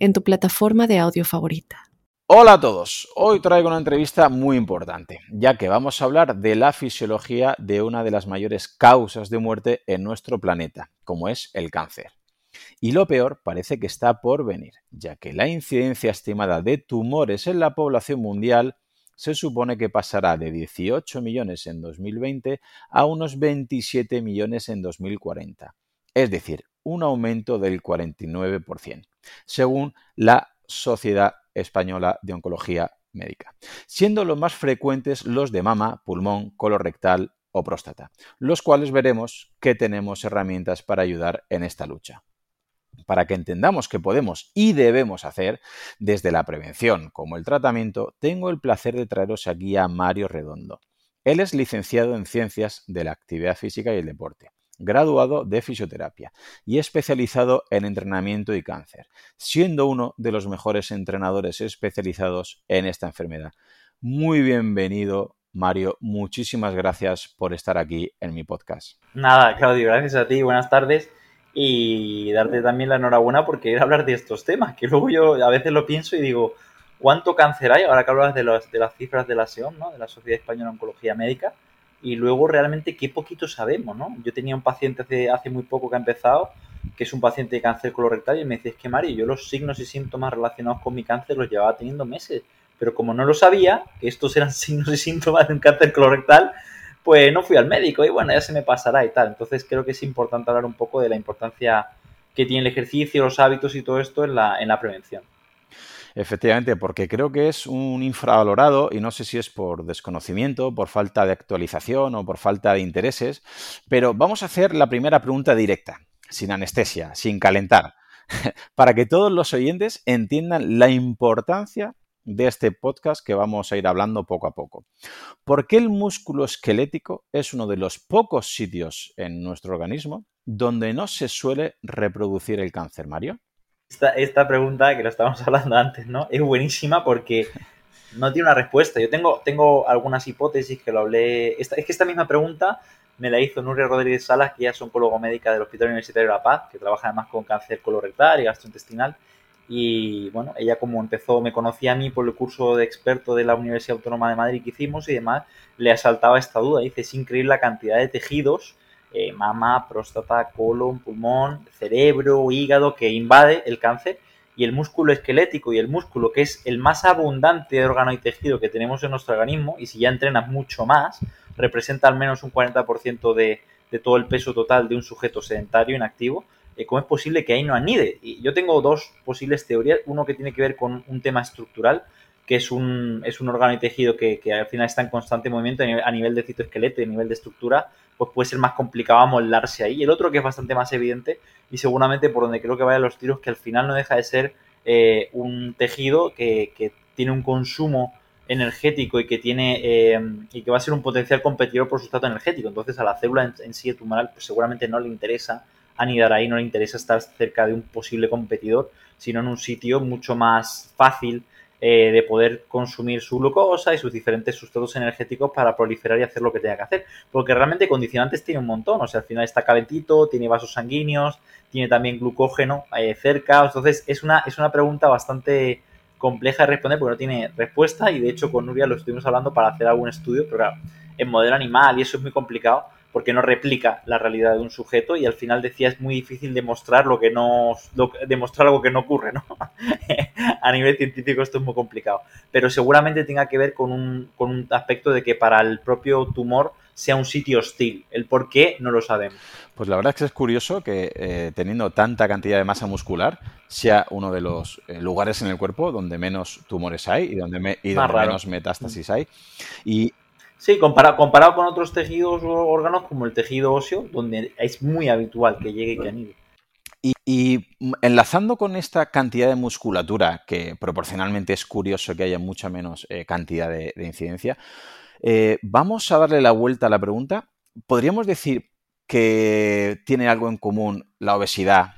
en tu plataforma de audio favorita. Hola a todos, hoy traigo una entrevista muy importante, ya que vamos a hablar de la fisiología de una de las mayores causas de muerte en nuestro planeta, como es el cáncer. Y lo peor parece que está por venir, ya que la incidencia estimada de tumores en la población mundial se supone que pasará de 18 millones en 2020 a unos 27 millones en 2040. Es decir, un aumento del 49% según la Sociedad Española de Oncología Médica, siendo los más frecuentes los de mama, pulmón, colorectal o próstata, los cuales veremos que tenemos herramientas para ayudar en esta lucha. Para que entendamos qué podemos y debemos hacer, desde la prevención como el tratamiento, tengo el placer de traeros aquí a Mario Redondo. Él es licenciado en Ciencias de la Actividad Física y el Deporte graduado de fisioterapia y especializado en entrenamiento y cáncer, siendo uno de los mejores entrenadores especializados en esta enfermedad. Muy bienvenido, Mario. Muchísimas gracias por estar aquí en mi podcast. Nada, Claudio, gracias a ti. Buenas tardes. Y darte también la enhorabuena por querer hablar de estos temas, que luego yo a veces lo pienso y digo, ¿cuánto cáncer hay? Ahora que hablas de, las cifras de la SEOM, ¿no? de la Sociedad Española de Oncología Médica, y luego realmente qué poquito sabemos, ¿no? Yo tenía un paciente hace, hace muy poco que ha empezado, que es un paciente de cáncer colorectal, y me dice, es que Mario, yo los signos y síntomas relacionados con mi cáncer los llevaba teniendo meses, pero como no lo sabía, que estos eran signos y síntomas de un cáncer colorectal, pues no fui al médico y bueno, ya se me pasará y tal. Entonces creo que es importante hablar un poco de la importancia que tiene el ejercicio, los hábitos y todo esto en la, en la prevención. Efectivamente, porque creo que es un infravalorado y no sé si es por desconocimiento, por falta de actualización o por falta de intereses, pero vamos a hacer la primera pregunta directa, sin anestesia, sin calentar, para que todos los oyentes entiendan la importancia de este podcast que vamos a ir hablando poco a poco. ¿Por qué el músculo esquelético es uno de los pocos sitios en nuestro organismo donde no se suele reproducir el cáncer, Mario? Esta, pregunta que lo estábamos hablando antes, ¿no? Es buenísima porque no tiene una respuesta. Yo tengo, tengo algunas hipótesis que lo hablé. Esta, es que esta misma pregunta me la hizo Nuria Rodríguez Salas, que ella es oncólogo médica del Hospital Universitario de La Paz, que trabaja además con cáncer colorectal y gastrointestinal. Y bueno, ella como empezó, me conocía a mí por el curso de experto de la Universidad Autónoma de Madrid que hicimos y demás, le asaltaba esta duda. Dice, es increíble la cantidad de tejidos eh, mama, próstata, colon, pulmón, cerebro, hígado, que invade el cáncer y el músculo esquelético y el músculo, que es el más abundante de órgano y tejido que tenemos en nuestro organismo, y si ya entrenas mucho más, representa al menos un 40% de, de todo el peso total de un sujeto sedentario inactivo, eh, ¿cómo es posible que ahí no anide? Y yo tengo dos posibles teorías, uno que tiene que ver con un tema estructural, que es un, es un órgano y tejido que, al final está en constante movimiento a nivel, de citoesqueleto y a nivel de estructura, pues puede ser más complicado amoldarse ahí. Y el otro que es bastante más evidente y seguramente por donde creo que vayan los tiros, que al final no deja de ser eh, un tejido que, tiene un consumo energético y que tiene eh, y que va a ser un potencial competidor por su estado energético. Entonces a la célula en, sí tumoral pues seguramente no le interesa anidar ahí, no le interesa estar cerca de un posible competidor, sino en un sitio mucho más fácil eh, de poder consumir su glucosa y sus diferentes sustratos energéticos para proliferar y hacer lo que tenga que hacer. Porque realmente condicionantes tiene un montón, o sea, al final está calentito, tiene vasos sanguíneos, tiene también glucógeno eh, cerca, entonces es una, es una pregunta bastante compleja de responder porque no tiene respuesta. Y de hecho con Nuria lo estuvimos hablando para hacer algún estudio, pero claro, en modelo animal y eso es muy complicado porque no replica la realidad de un sujeto y al final decía es muy difícil demostrar lo que no demostrar algo que no ocurre, ¿no? a nivel científico esto es muy complicado, pero seguramente tenga que ver con un, con un aspecto de que para el propio tumor sea un sitio hostil. El por qué no lo sabemos. Pues la verdad es que es curioso que eh, teniendo tanta cantidad de masa muscular sea uno de los eh, lugares en el cuerpo donde menos tumores hay y donde, y donde menos metástasis hay. Y Sí, comparado, comparado con otros tejidos o órganos como el tejido óseo, donde es muy habitual que llegue y que anide. Y, Y mm, enlazando con esta cantidad de musculatura, que proporcionalmente es curioso que haya mucha menos eh, cantidad de, incidencia, eh, vamos a darle la vuelta a la pregunta. ¿Podríamos decir que tiene algo en común la obesidad,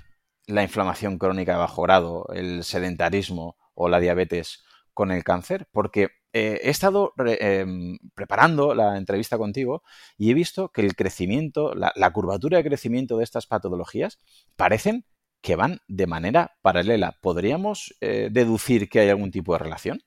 la inflamación crónica de bajo grado, el sedentarismo o la diabetes con el cáncer? Porque eh, he estado em, preparando la entrevista contigo y he visto que el crecimiento, la, curvatura de crecimiento de estas patologías parecen que van de manera paralela. ¿Podríamos eh, deducir que hay algún tipo de relación?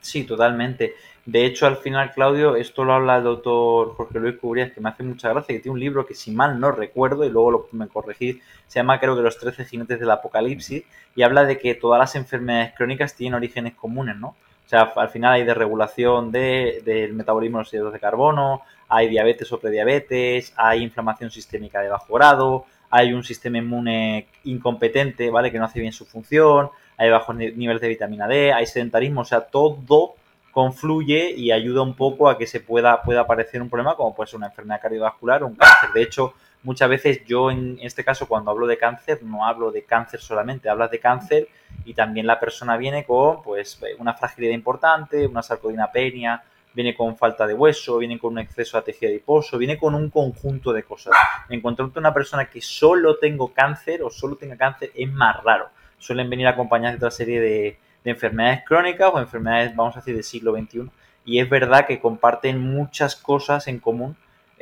Sí, totalmente. De hecho, al final, Claudio, esto lo habla el doctor Jorge Luis Cubrías, que me hace mucha gracia, que tiene un libro que, si mal no recuerdo, y luego me corregís, se llama creo que Los 13 jinetes del apocalipsis, y habla de que todas las enfermedades crónicas tienen orígenes comunes, ¿no? O sea, al final hay desregulación de, del metabolismo de los hidratos de carbono, hay diabetes o prediabetes, hay inflamación sistémica de bajo grado, hay un sistema inmune incompetente, ¿vale? Que no hace bien su función, hay bajos niveles de vitamina D, hay sedentarismo, o sea, todo confluye y ayuda un poco a que se pueda, pueda aparecer un problema como puede ser una enfermedad cardiovascular o un cáncer. De hecho, muchas veces yo en este caso cuando hablo de cáncer no hablo de cáncer solamente, hablas de cáncer y también la persona viene con pues una fragilidad importante, una sarcodinapenia, viene con falta de hueso, viene con un exceso de tejido adiposo, viene con un conjunto de cosas. Encontrarte una persona que solo tengo cáncer o solo tenga cáncer es más raro. Suelen venir acompañadas de otra serie de, enfermedades crónicas o enfermedades, vamos a decir, del siglo XXI. Y es verdad que comparten muchas cosas en común,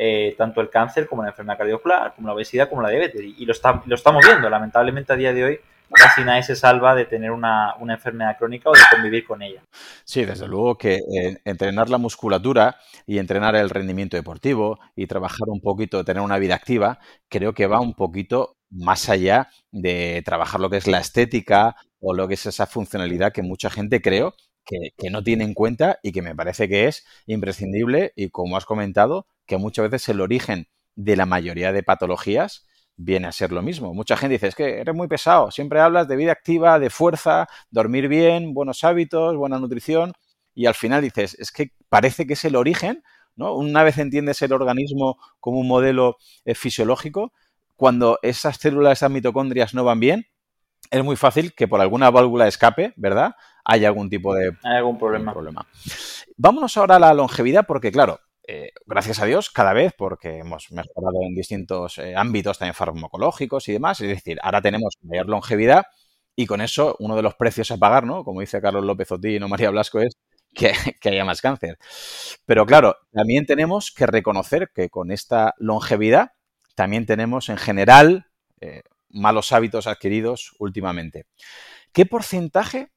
eh, tanto el cáncer como la enfermedad cardiovascular, como la obesidad, como la diabetes. Y, lo, lo estamos viendo, lamentablemente a día de hoy casi nadie se salva de tener una, enfermedad crónica o de convivir con ella. Sí, desde luego que eh, entrenar la musculatura y entrenar el rendimiento deportivo y trabajar un poquito, tener una vida activa, creo que va un poquito más allá de trabajar lo que es la estética o lo que es esa funcionalidad que mucha gente creo que, no tiene en cuenta y que me parece que es imprescindible y como has comentado, que muchas veces el origen de la mayoría de patologías viene a ser lo mismo. Mucha gente dice, es que eres muy pesado, siempre hablas de vida activa, de fuerza, dormir bien, buenos hábitos, buena nutrición, y al final dices, es que parece que es el origen, ¿no? Una vez entiendes el organismo como un modelo eh, fisiológico, cuando esas células, esas mitocondrias no van bien, es muy fácil que por alguna válvula de escape, ¿verdad? Haya algún tipo de Hay algún problema. problema. Vámonos ahora a la longevidad, porque claro, eh, gracias a Dios, cada vez, porque hemos mejorado en distintos eh, ámbitos también farmacológicos y demás, es decir, ahora tenemos mayor longevidad y con eso uno de los precios a pagar, ¿no? Como dice Carlos López Otín o María Blasco, es que, haya más cáncer. Pero claro, también tenemos que reconocer que con esta longevidad también tenemos en general eh, malos hábitos adquiridos últimamente. ¿Qué porcentaje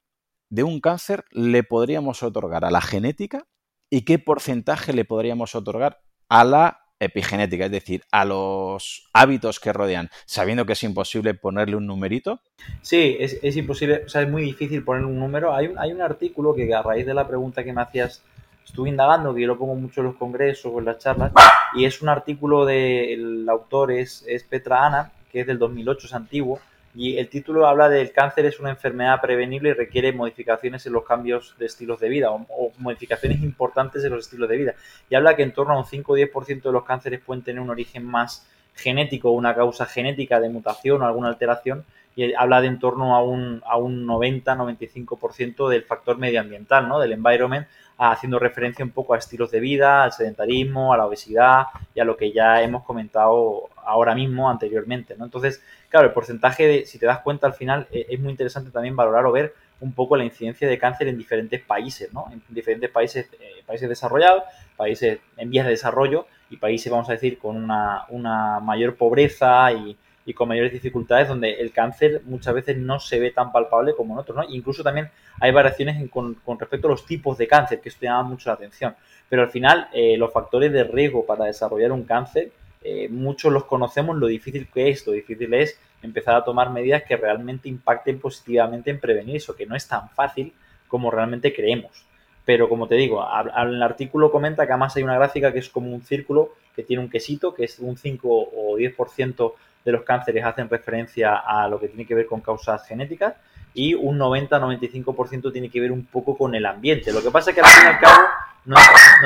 de un cáncer le podríamos otorgar a la genética y qué porcentaje le podríamos otorgar a la epigenética, es decir, a los hábitos que rodean, sabiendo que es imposible ponerle un numerito? Sí, es, imposible, o sea, es muy difícil poner un número. Hay un, hay un artículo que a raíz de la pregunta que me hacías estuve indagando, que yo lo pongo mucho en los congresos o en las charlas, y es un artículo del autor, es, es Petra Ana, que es del 2008, es antiguo, y el título habla del cáncer es una enfermedad prevenible y requiere modificaciones en los cambios de estilos de vida o, modificaciones importantes en los estilos de vida. Y habla que en torno a un 5 o 10% de los cánceres pueden tener un origen más genético una causa genética de mutación o alguna alteración. Y habla de en torno a un, a un 90-95% del factor medioambiental, ¿no? del environment, haciendo referencia un poco a estilos de vida, al sedentarismo, a la obesidad y a lo que ya hemos comentado ahora mismo anteriormente. ¿no? Entonces, claro, el porcentaje de, si te das cuenta al final, e, es muy interesante también valorar o ver un poco la incidencia de cáncer en diferentes países, ¿no? En diferentes países, eh, países desarrollados, países en vías de desarrollo y países, vamos a decir, con una, una mayor pobreza y, y con mayores dificultades donde el cáncer muchas veces no se ve tan palpable como en otros, ¿no? Incluso también hay variaciones con, respecto a los tipos de cáncer, que esto llama mucho la atención. Pero al final, eh, los factores de riesgo para desarrollar un cáncer, eh, muchos los conocemos, lo difícil que es, lo difícil es empezar a tomar medidas que realmente impacten positivamente en prevenir eso, que no es tan fácil como realmente creemos. Pero como te digo, el artículo comenta que además hay una gráfica que es como un círculo que tiene un quesito, que es un 5 o 10% de los cánceres hacen referencia a lo que tiene que ver con causas genéticas y un 90-95% tiene que ver un poco con el ambiente. Lo que pasa es que al fin y al cabo no,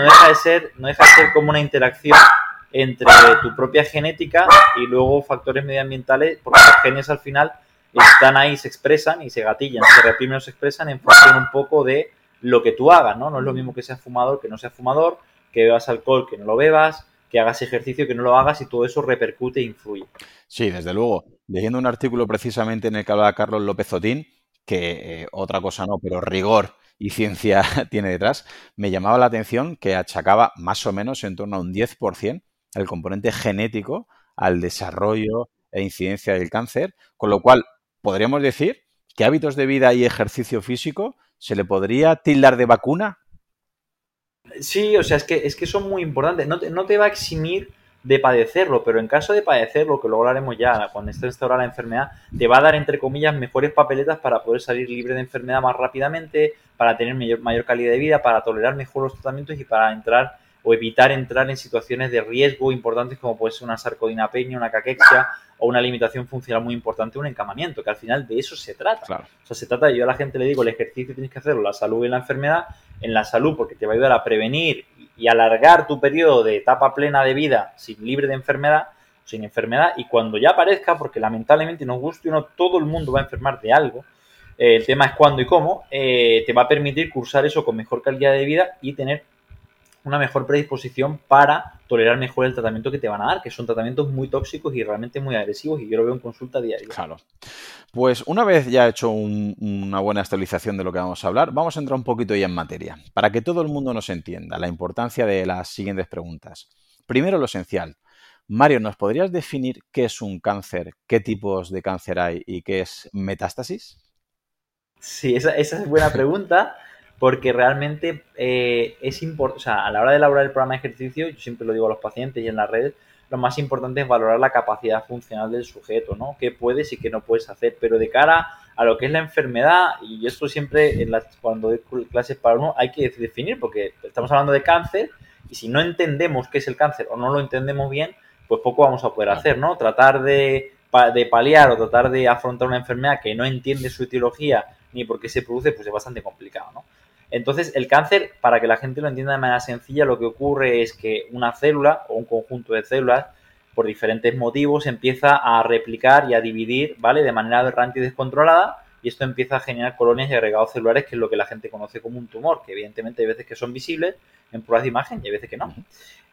deja de ser, no deja de ser como una interacción entre tu propia genética y luego factores medioambientales, porque los genes al final están ahí, se expresan y se gatillan, se reprimen o se expresan en función un poco de lo que tú hagas, ¿no? No es lo mismo que seas fumador que no seas fumador, que bebas alcohol que no lo bebas, que hagas ejercicio que no lo hagas y todo eso repercute e influye. Sí, desde luego. Leyendo un artículo precisamente en el que hablaba Carlos López Otín, que eh, otra cosa no, pero rigor y ciencia tiene detrás, me llamaba la atención que achacaba más o menos en torno a un 10% el componente genético al desarrollo e incidencia del cáncer, con lo cual podríamos decir que hábitos de vida y ejercicio físico se le podría tildar de vacuna. Sí, o sea, es que, es que son muy importantes. No te, no te va a eximir de padecerlo, pero en caso de padecerlo, que luego hablaremos ya cuando esté instaurada la enfermedad, te va a dar, entre comillas, mejores papeletas para poder salir libre de enfermedad más rápidamente, para tener mayor, mayor calidad de vida, para tolerar mejor los tratamientos y para entrar o evitar entrar en situaciones de riesgo importantes como puede ser una sarcodinapenia, una caquexia o una limitación funcional muy importante, un encamamiento, que al final de eso se trata. O sea, se trata de, yo a la gente le digo, el ejercicio tienes que hacerlo, la salud y la enfermedad, en la salud porque te va a ayudar a prevenir y alargar tu periodo de etapa plena de vida sin libre de enfermedad, sin enfermedad, y cuando ya aparezca, porque lamentablemente nos guste o no, todo el mundo va a enfermar de algo, eh, el tema es cuándo y cómo, eh, te va a permitir cursar eso con mejor calidad de vida y tener una mejor predisposición para tolerar mejor el tratamiento que te van a dar, que son tratamientos muy tóxicos y realmente muy agresivos y yo lo veo en consulta diaria. Claro. Pues una vez ya hecho una buena estabilización de lo que vamos a hablar, vamos a entrar un poquito ya en materia, para que todo el mundo nos entienda la importancia de las siguientes preguntas. Primero lo esencial. Mario, ¿nos podrías definir qué es un cáncer, qué tipos de cáncer hay y qué es metástasis? Sí, esa, esa es buena pregunta porque realmente eh, es importante, o sea, a la hora de elaborar el programa de ejercicio, yo siempre lo digo a los pacientes y en las redes, lo más importante es valorar la capacidad funcional del sujeto, ¿no? ¿Qué puedes y qué no puedes hacer? Pero de cara a lo que es la enfermedad, y esto siempre en las, cuando doy clases para uno hay que definir, porque estamos hablando de cáncer, y si no entendemos qué es el cáncer o no lo entendemos bien, pues poco vamos a poder hacer, ¿no? Tratar de, de paliar o tratar de afrontar una enfermedad que no entiende su etiología ni por qué se produce, pues es bastante complicado, ¿no? Entonces, el cáncer, para que la gente lo entienda de manera sencilla, lo que ocurre es que una célula o un conjunto de células, por diferentes motivos, empieza a replicar y a dividir, ¿vale? De manera aberrante y descontrolada, y esto empieza a generar colonias y agregados celulares, que es lo que la gente conoce como un tumor, que evidentemente hay veces que son visibles en pruebas de imagen y hay veces que no.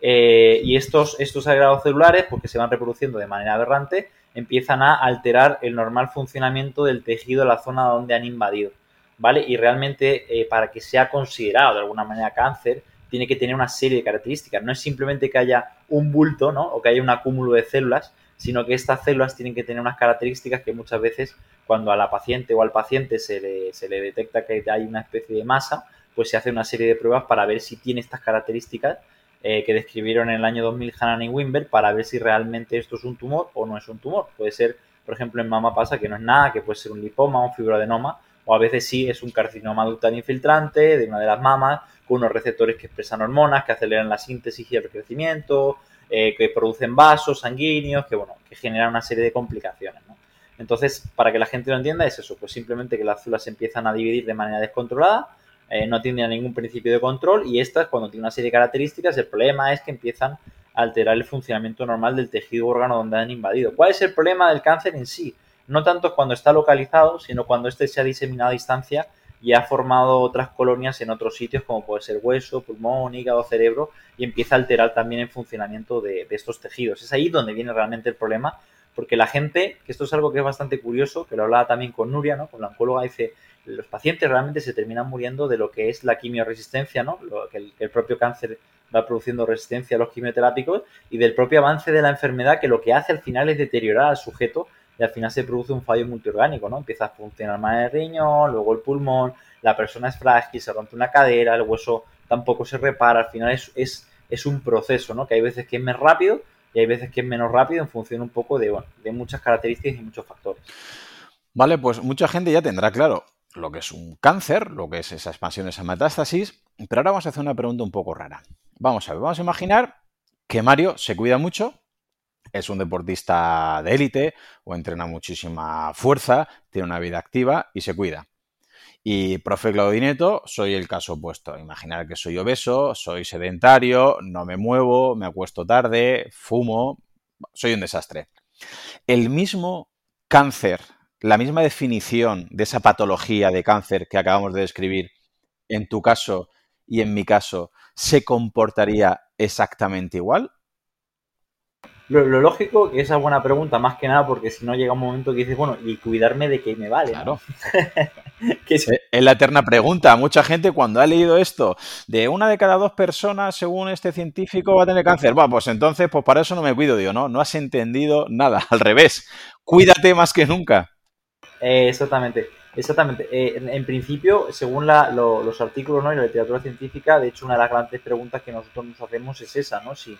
Eh, y estos, estos agregados celulares, porque se van reproduciendo de manera aberrante, empiezan a alterar el normal funcionamiento del tejido de la zona donde han invadido. ¿Vale? Y realmente eh, para que sea considerado de alguna manera cáncer, tiene que tener una serie de características. No es simplemente que haya un bulto, ¿no? O que haya un acúmulo de células, sino que estas células tienen que tener unas características que muchas veces cuando a la paciente o al paciente se le, se le detecta que hay una especie de masa, pues se hace una serie de pruebas para ver si tiene estas características eh, que describieron en el año 2000 Hanan y Wimber para ver si realmente esto es un tumor o no es un tumor. Puede ser, por ejemplo, en mama pasa que no es nada, que puede ser un lipoma, un fibroadenoma, o a veces sí es un carcinoma ductal infiltrante de una de las mamas con unos receptores que expresan hormonas, que aceleran la síntesis y el crecimiento, eh, que producen vasos sanguíneos, que bueno, que generan una serie de complicaciones. Entonces, para que la gente lo entienda, es eso, pues simplemente que las células se empiezan a dividir de manera descontrolada, eh, no tienen ningún principio de control y estas, cuando tienen una serie de características, el problema es que empiezan a alterar el funcionamiento normal del tejido órgano donde han invadido. ¿Cuál es el problema del cáncer en sí? No tanto cuando está localizado, sino cuando este se ha diseminado a distancia y ha formado otras colonias en otros sitios, como puede ser hueso, pulmón, hígado, cerebro, y empieza a alterar también el funcionamiento de, estos tejidos. Es ahí donde viene realmente el problema, porque la gente, que esto es algo que es bastante curioso, que lo hablaba también con Nuria, ¿no? con la oncóloga, dice, los pacientes realmente se terminan muriendo de lo que es la quimioresistencia, ¿no? Lo, que, el, que el propio cáncer va produciendo resistencia a los quimioterápicos y del propio avance de la enfermedad que lo que hace al final es deteriorar al sujeto y al final se produce un fallo multiorgánico, ¿no? Empieza a funcionar más el riñón, luego el pulmón, la persona es frágil, se rompe una cadera, el hueso tampoco se repara, al final es, es, es un proceso, ¿no? Que hay veces que es más rápido y hay veces que es menos rápido en función un poco de, bueno, de muchas características y muchos factores. Vale, pues mucha gente ya tendrá claro lo que es un cáncer, lo que es esa expansión, esa metástasis, pero ahora vamos a hacer una pregunta un poco rara. Vamos a ver, vamos a imaginar que Mario se cuida mucho, es un deportista de élite o entrena muchísima fuerza, tiene una vida activa y se cuida. Y, profe Claudineto, soy el caso opuesto. Imaginar que soy obeso, soy sedentario, no me muevo, me acuesto tarde, fumo, soy un desastre. El mismo cáncer, la misma definición de esa patología de cáncer que acabamos de describir, en tu caso y en mi caso, ¿se comportaría exactamente igual? Lo, lógico, que esa es buena pregunta, más que nada, porque si no llega un momento que dices, bueno, y cuidarme de que me vale. Claro. es... la eterna pregunta. Mucha gente cuando ha leído esto, de una de cada dos personas, según este científico, va a tener cáncer. Bueno, pues entonces, pues para eso no me cuido, digo, no, no has entendido nada. Al revés, cuídate más que nunca. Eh, exactamente. Exactamente. Eh, en, principio, según los artículos ¿no? y la literatura científica, de hecho, una de las grandes preguntas que nosotros nos hacemos es esa, ¿no? Si,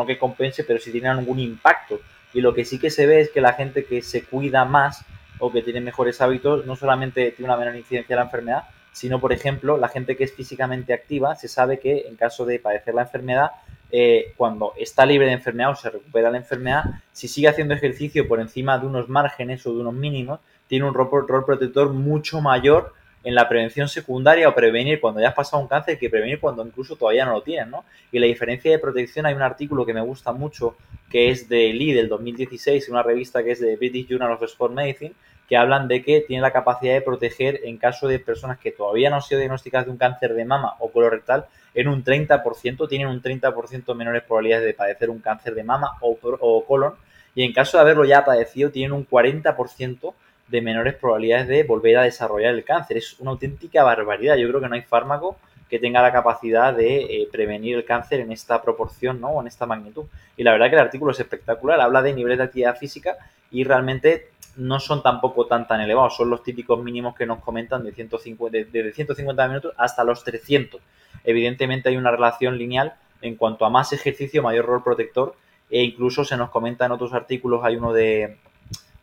no que compense, pero si tiene algún impacto. Y lo que sí que se ve es que la gente que se cuida más o que tiene mejores hábitos, no solamente tiene una menor incidencia de la enfermedad, sino, por ejemplo, la gente que es físicamente activa, se sabe que en caso de padecer la enfermedad, eh, cuando está libre de enfermedad o se recupera la enfermedad, si sigue haciendo ejercicio por encima de unos márgenes o de unos mínimos, tiene un rol, protector mucho mayor en la prevención secundaria o prevenir cuando ya has pasado un cáncer que prevenir cuando incluso todavía no lo tienes, ¿no? Y la diferencia de protección, hay un artículo que me gusta mucho que es de Lee del 2016, una revista que es de British Journal of Sport Medicine, que hablan de que tiene la capacidad de proteger en caso de personas que todavía no han sido diagnosticadas de un cáncer de mama o colorectal en un 30%, tienen un 30% menores probabilidades de padecer un cáncer de mama o, o colon, y en caso de haberlo ya padecido, tienen un 40% de menores probabilidades de volver a desarrollar el cáncer. Es una auténtica barbaridad. Yo creo que no hay fármaco que tenga la capacidad de eh, prevenir el cáncer en esta proporción ¿no? o en esta magnitud. Y la verdad que el artículo es espectacular, habla de niveles de actividad física y realmente no son tampoco tan tan elevados, son los típicos mínimos que nos comentan de 150, de 150 minutos hasta los 300. Evidentemente hay una relación lineal en cuanto a más ejercicio, mayor rol protector e incluso se nos comenta en otros artículos, hay uno de,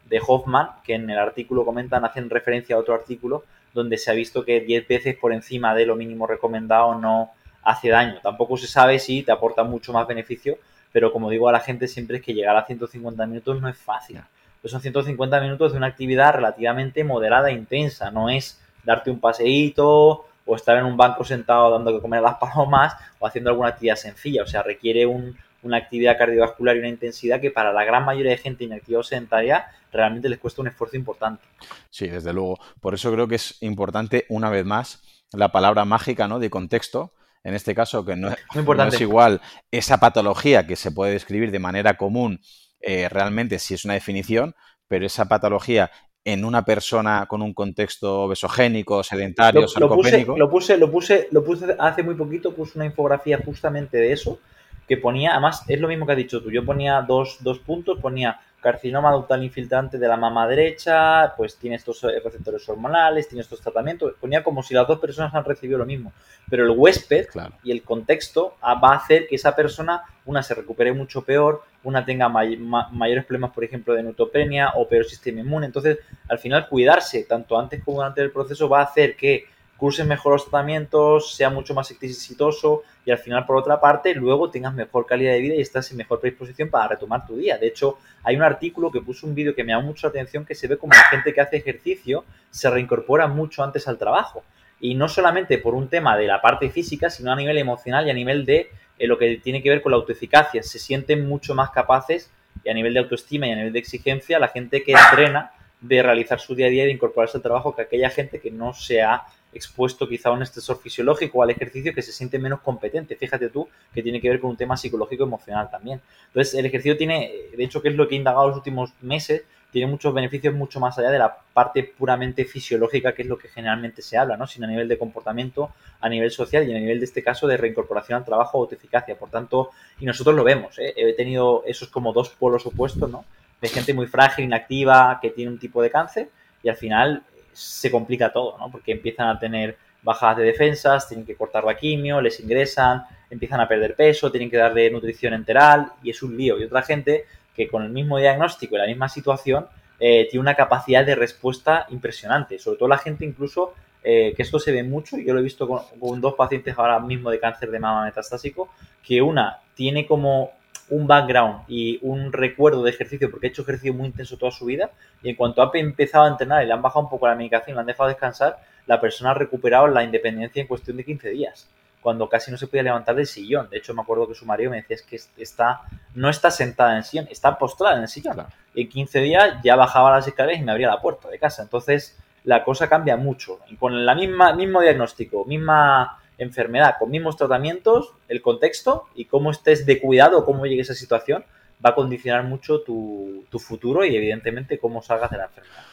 de Hoffman, que en el artículo comentan, hacen referencia a otro artículo donde se ha visto que 10 veces por encima de lo mínimo recomendado no hace daño. Tampoco se sabe si te aporta mucho más beneficio, pero como digo a la gente siempre es que llegar a 150 minutos no es fácil. Pues son 150 minutos de una actividad relativamente moderada e intensa, no es darte un paseíto o estar en un banco sentado dando que comer a las palomas o haciendo alguna actividad sencilla, o sea, requiere un, una actividad cardiovascular y una intensidad que para la gran mayoría de gente inactiva o sedentaria realmente les cuesta un esfuerzo importante. Sí, desde luego. Por eso creo que es importante, una vez más, la palabra mágica ¿no? de contexto. En este caso, que no, es igual esa patología que se puede describir de manera común, eh, realmente si es una definición, pero esa patología en una persona con un contexto obesogénico, sedentario, lo, sarcopénico. Lo puse, lo puse, lo puse, hace muy poquito, puse una infografía justamente de eso, que ponía, además es lo mismo que has dicho tú, yo ponía dos, dos puntos, ponía carcinoma ductal infiltrante de la mama derecha, pues tiene estos receptores hormonales, tiene estos tratamientos, ponía como si las dos personas han recibido lo mismo, pero el huésped y el contexto ah, va a hacer que esa persona, una se recupere mucho peor, una tenga mayores problemas, por ejemplo, de neutropenia o peor sistema inmune, entonces al final cuidarse tanto antes como durante el proceso va a hacer que curses mejor los tratamientos, sea mucho más exitoso y al final, por otra parte, luego tengas mejor calidad de vida y estás en mejor predisposición para retomar tu día. De hecho, hay un artículo que puso un vídeo que me da mucha atención que se ve como la gente que hace ejercicio se reincorpora mucho antes al trabajo. Y no solamente por un tema de la parte física, sino a nivel emocional y a nivel de eh, lo que tiene que ver con la autoeficacia. Se sienten mucho más capaces y a nivel de autoestima y a nivel de exigencia la gente que entrena de realizar su día a día y de incorporarse al trabajo que aquella gente que no se ha expuesto quizá a un estresor fisiológico o al ejercicio que se siente menos competente. Fíjate tú que tiene que ver con un tema psicológico emocional también. Entonces, el ejercicio tiene, de hecho, que es lo que he indagado los últimos meses, tiene muchos beneficios mucho más allá de la parte puramente fisiológica, que es lo que generalmente se habla, ¿no? sino a nivel de comportamiento, a nivel social y a nivel de este caso de reincorporación al trabajo o de eficacia. Por tanto, y nosotros lo vemos, ¿eh? he tenido esos como dos polos opuestos, ¿no? De gente muy frágil, inactiva, que tiene un tipo de cáncer y al final se complica todo, ¿no? Porque empiezan a tener bajadas de defensas, tienen que cortar la quimio, les ingresan, empiezan a perder peso, tienen que darle nutrición enteral y es un lío. Y otra gente que con el mismo diagnóstico y la misma situación eh, tiene una capacidad de respuesta impresionante. Sobre todo la gente incluso, eh, que esto se ve mucho, yo lo he visto con, con, dos pacientes ahora mismo de cáncer de mama metastásico, que una tiene como un background y un recuerdo de ejercicio, porque ha hecho ejercicio muy intenso toda su vida, y en cuanto ha empezado a entrenar y le han bajado un poco la medicación, le han dejado descansar, la persona ha recuperado la independencia en cuestión de 15 días, cuando casi no se podía levantar del sillón. De hecho, me acuerdo que su marido me decía es que está, no está sentada en el sillón, está postrada en el sillón. En 15 días ya bajaba las escaleras y me abría la puerta de casa. Entonces, la cosa cambia mucho. Y con la misma, mismo diagnóstico, misma enfermedad, con mismos tratamientos, el contexto y cómo estés de cuidado, cómo llegue esa situación, va a condicionar mucho tu, futuro y evidentemente cómo salgas de la enfermedad.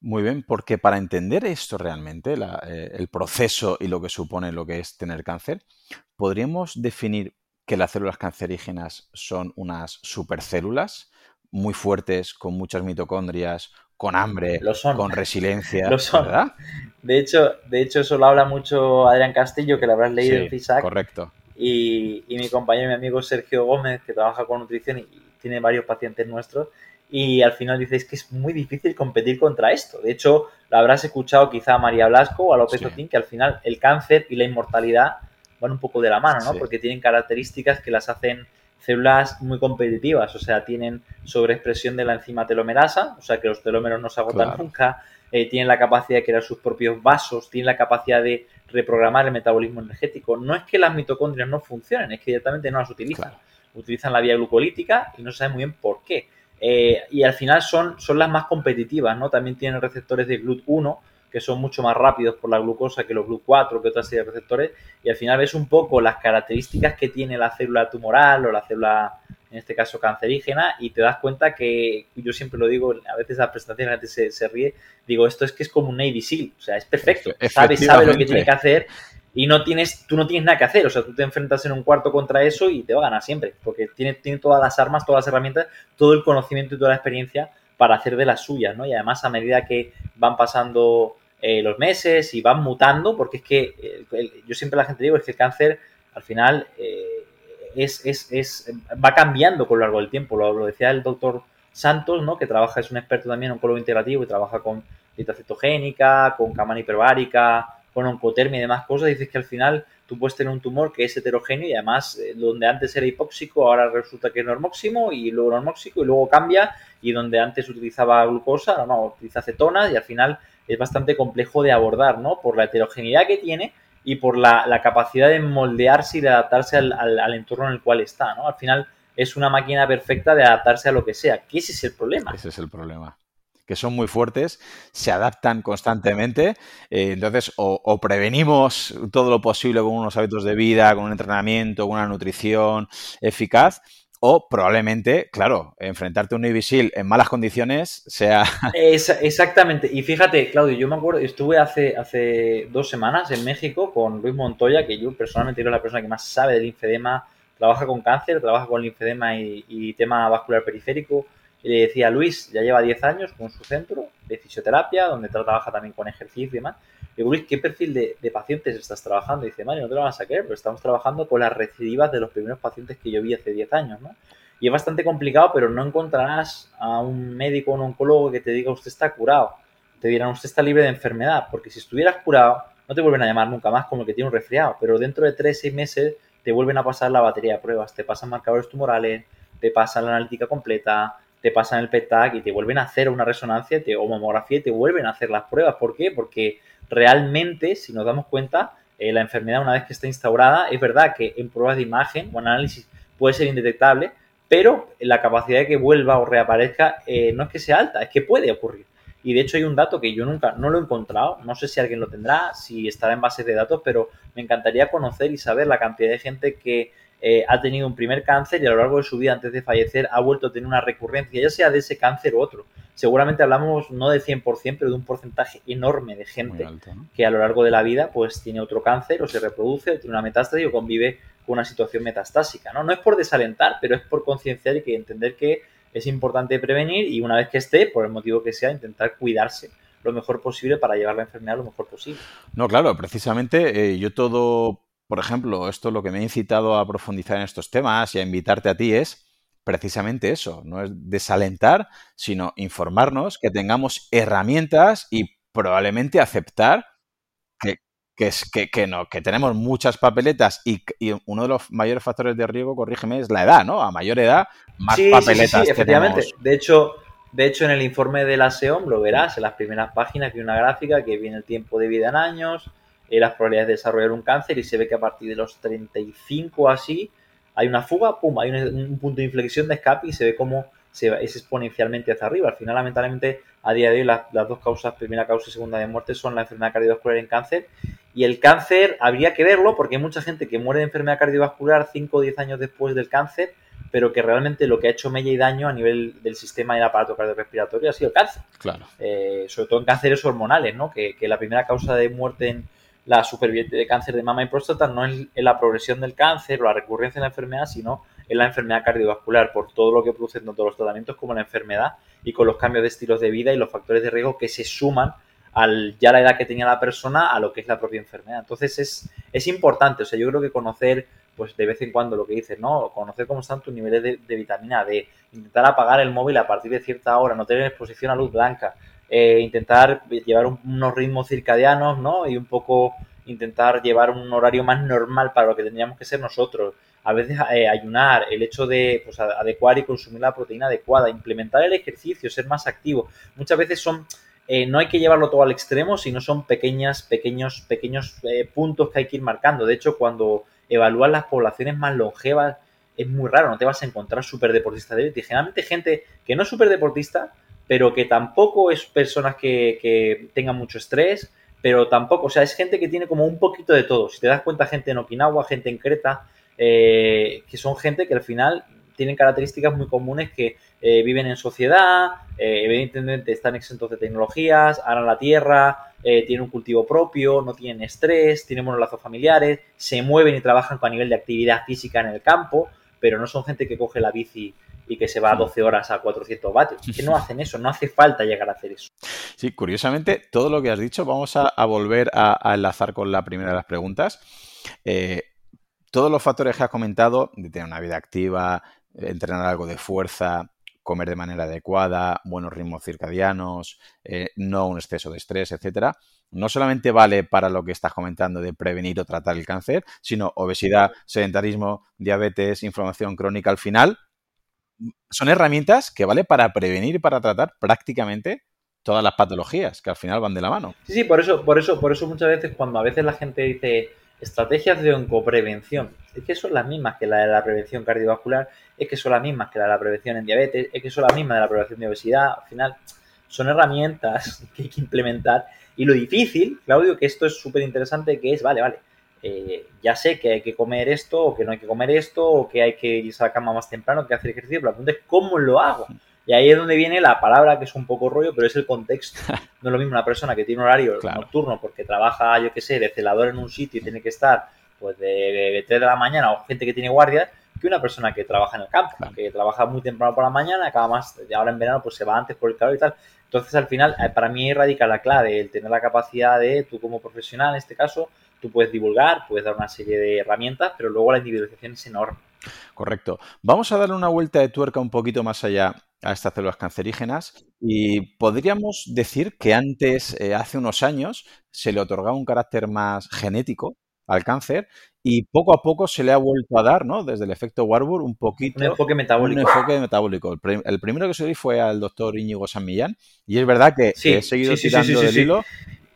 Muy bien, porque para entender esto realmente, eh, el proceso y lo que supone lo que es tener cáncer, podríamos definir que las células cancerígenas son unas supercélulas muy fuertes, con muchas mitocondrias, con hambre, con resiliencia, lo son. ¿verdad? De hecho, de hecho, eso lo habla mucho Adrián Castillo, que lo habrás leído en FISAC. Correcto. Y, y, mi compañero, mi amigo Sergio Gómez, que trabaja con nutrición y tiene varios pacientes nuestros, y al final dices que es muy difícil competir contra esto. De hecho, lo habrás escuchado quizá a María Blasco o a López sí. que al final el cáncer y la inmortalidad van un poco de la mano, ¿no? Porque tienen características que las hacen células muy competitivas, o sea, tienen sobreexpresión de la enzima telomerasa, o sea, que los telómeros no se agotan nunca, eh, tienen la capacidad de crear sus propios vasos, tienen la capacidad de reprogramar el metabolismo energético. No es que las mitocondrias no funcionen, es que directamente no las utilizan. Utilizan la vía glucolítica y no se sabe muy bien por qué. Eh, y al final son, son las más competitivas, ¿no? También tienen receptores de GLUT1, que son mucho más rápidos por la glucosa que los GLUT4, que otras serie de receptores, y al final ves un poco las características que tiene la célula tumoral o la célula, en este caso cancerígena, y te das cuenta que, yo siempre lo digo, a veces la presentación la gente se, se ríe, digo, esto es que es como un Navy SEAL, o sea, es perfecto, sabe, sabe lo que tiene que hacer y no tienes, tú no tienes nada que hacer, o sea, tú te enfrentas en un cuarto contra eso y te va a ganar siempre, porque tiene, tiene todas las armas, todas las herramientas, todo el conocimiento y toda la experiencia para hacer de las suyas, ¿no? Y además a medida que van pasando eh, los meses y van mutando, porque es que eh, yo siempre la gente digo, es que el cáncer al final eh, es, es, es, va cambiando con lo largo del tiempo. Lo, decía el doctor Santos, ¿no? que trabaja, es un experto también en oncólogo integrativo y trabaja con dieta cetogénica, con cámara hiperbárica, con oncotermia y demás cosas. Dices que al final tú puedes tener un tumor que es heterogéneo y además donde antes era hipóxico ahora resulta que es normóximo y luego normóxico y luego cambia y donde antes utilizaba glucosa, no, no, utiliza cetonas y al final es bastante complejo de abordar, ¿no? Por la heterogeneidad que tiene y por la, capacidad de moldearse y de adaptarse al, entorno en el cual está, ¿no? Al final es una máquina perfecta de adaptarse a lo que sea, que ese es el problema. Ese es el problema que son muy fuertes, se adaptan constantemente. Eh, entonces, o, o, prevenimos todo lo posible con unos hábitos de vida, con un entrenamiento, con una nutrición eficaz, o probablemente, claro, enfrentarte a un SEAL en malas condiciones sea... exactamente. Y fíjate, Claudio, yo me acuerdo, estuve hace, hace dos semanas en México con Luis Montoya, que yo personalmente es la persona que más sabe del linfedema, trabaja con cáncer, trabaja con linfedema y, tema vascular periférico. Y le decía, Luis, ya lleva 10 años con su centro de fisioterapia, donde trabaja también con ejercicio y demás. Y digo, Luis, ¿qué perfil de, pacientes estás trabajando? Y dice, Mario, no te lo vas a creer, pero estamos trabajando con las recidivas de los primeros pacientes que yo vi hace 10 años, ¿no? Y es bastante complicado, pero no encontrarás a un médico o un oncólogo que te diga, usted está curado. Te dirán, usted está libre de enfermedad, porque si estuvieras curado, no te vuelven a llamar nunca más como el que tiene un resfriado, pero dentro de 3, 6 meses te vuelven a pasar la batería de pruebas, te pasan marcadores tumorales, te pasan la analítica completa, te pasan el PET-TAC y te vuelven a hacer una resonancia o mamografía y te vuelven a hacer las pruebas. ¿Por qué? Porque realmente, si nos damos cuenta, eh, la enfermedad una vez que está instaurada, es verdad que en pruebas de imagen o análisis puede ser indetectable, pero la capacidad de que vuelva o reaparezca eh, no es que sea alta, es que puede ocurrir. Y de hecho hay un dato que yo nunca no lo he encontrado, no sé si alguien lo tendrá, si estará en bases de datos, pero me encantaría conocer y saber la cantidad de gente que eh, ha tenido un primer cáncer y a lo largo de su vida antes de fallecer ha vuelto a tener una recurrencia, ya sea de ese cáncer u otro. Seguramente hablamos no del 100%, pero de un porcentaje enorme de gente que a lo largo de la vida pues tiene otro cáncer o se reproduce o tiene una metástasis o convive con una situación metastásica. No, no es por desalentar, pero es por concienciar y que entender que es importante prevenir y una vez que esté, por el motivo que sea, intentar cuidarse lo mejor posible para llevar la enfermedad lo mejor posible. No, claro, precisamente eh, yo todo por ejemplo, esto lo que me ha incitado a profundizar en estos temas y a invitarte a ti es precisamente eso, no es desalentar, sino informarnos, que tengamos herramientas y probablemente aceptar que, es, que, no, que tenemos muchas papeletas y, uno de los mayores factores de riesgo, corrígeme, es la edad, ¿no? A mayor edad, más papeletas sí, efectivamente. De hecho, De hecho, en el informe de la SEOM lo verás, en las primeras páginas hay una gráfica que viene el tiempo de vida en años, y las probabilidades de desarrollar un cáncer y se ve que a partir de los 35 así hay una fuga, pum, hay un, punto de inflexión de escape y se ve como se es exponencialmente hacia arriba. Al final, lamentablemente, a día de hoy las, dos causas, primera causa y segunda de muerte, son la enfermedad cardiovascular en cáncer. Y el cáncer habría que verlo porque hay mucha gente que muere de enfermedad cardiovascular 5 o 10 años después del cáncer, pero que realmente lo que ha hecho mella y daño a nivel del sistema y del aparato cardiorrespiratorio ha sido el cáncer. Claro. Eh, sobre todo en cánceres hormonales, ¿no? Que, que la primera causa de muerte en la superviviente de cáncer de mama y próstata no es la progresión del cáncer o la recurrencia de la enfermedad, sino en la enfermedad cardiovascular, por todo lo que producen tanto los tratamientos como la enfermedad y con los cambios de estilos de vida y los factores de riesgo que se suman al ya la edad que tenía la persona a lo que es la propia enfermedad. Entonces es, es importante, o sea, yo creo que conocer, pues de vez en cuando lo que dices, ¿no? Conocer cómo están tus niveles de, de vitamina D, intentar apagar el móvil a partir de cierta hora, no tener exposición a luz blanca, eh, intentar llevar unos ritmos circadianos, ¿no? Y un poco intentar llevar un horario más normal para lo que tendríamos que ser nosotros. A veces eh, ayunar, el hecho de pues, adecuar y consumir la proteína adecuada, implementar el ejercicio, ser más activo. Muchas veces son, eh, no hay que llevarlo todo al extremo, sino son pequeñas, pequeños, pequeños puntos que hay que ir marcando. De hecho, cuando evalúas las poblaciones más longevas, es muy raro, no te vas a encontrar súper deportistas de Generalmente gente que no es súper deportista, pero que tampoco es personas que, tengan mucho estrés, pero tampoco, o sea, es gente que tiene como un poquito de todo. Si te das cuenta, gente en Okinawa, gente en Creta, eh, que son gente que al final tienen características muy comunes que eh, viven en sociedad, eh, evidentemente están exentos de tecnologías, aran la tierra, tienen un cultivo propio, no tienen estrés, tienen buenos lazos familiares, se mueven y trabajan con a nivel de actividad física en el campo, pero no son gente que coge la bici y que se va a 12 horas a 400 vatios. que no hacen eso, no hace falta llegar a hacer eso. Sí, curiosamente, todo lo que has dicho, vamos a, volver a, enlazar con la primera de las preguntas. Eh, todos los factores que has comentado, de tener una vida activa, entrenar algo de fuerza, comer de manera adecuada, buenos ritmos circadianos, eh, no un exceso de estrés, etcétera, no solamente vale para lo que estás comentando de prevenir o tratar el cáncer, sino obesidad, sedentarismo, diabetes, inflamación crónica. Al final, son herramientas que vale para prevenir y para tratar prácticamente todas las patologías que al final van de la mano. Sí, sí, por eso, por eso, por eso muchas veces cuando a veces la gente dice estrategias de oncoprevención, es que son las mismas que la de la prevención cardiovascular, es que son las mismas que la de la prevención en diabetes, es que son las mismas de la prevención de obesidad, al final son herramientas que hay que implementar y lo difícil, Claudio, que esto es súper interesante, que es, vale, vale, eh, ya sé que hay que comer esto o que no hay que comer esto o que hay que irse a la cama más temprano, que hacer ejercicio, pero la pregunta es cómo lo hago. Y ahí es donde viene la palabra que es un poco rollo, pero es el contexto. No es lo mismo una persona que tiene un horario nocturno porque trabaja, yo qué sé, de celador en un sitio y tiene que estar pues de, 3 de la mañana o gente que tiene guardias que una persona que trabaja en el campo, que trabaja muy temprano por la mañana, acaba más, ahora en verano pues se va antes por el calor y tal. Entonces al final, eh, para mí radica la clave, el tener la capacidad de, tú como profesional en este caso, tú puedes divulgar, puedes dar una serie de herramientas, pero luego la individualización es enorme. Correcto. Vamos a darle una vuelta de tuerca un poquito más allá a estas células cancerígenas y podríamos decir que antes, eh, hace unos años, se le otorgaba un carácter más genético al cáncer y poco a poco se le ha vuelto a dar, ¿no? Desde el efecto Warburg, un poquito... Un enfoque metabólico. Un enfoque metabólico. El, primero que se di fue al doctor Íñigo San Millán y es verdad que, he seguido tirando del hilo.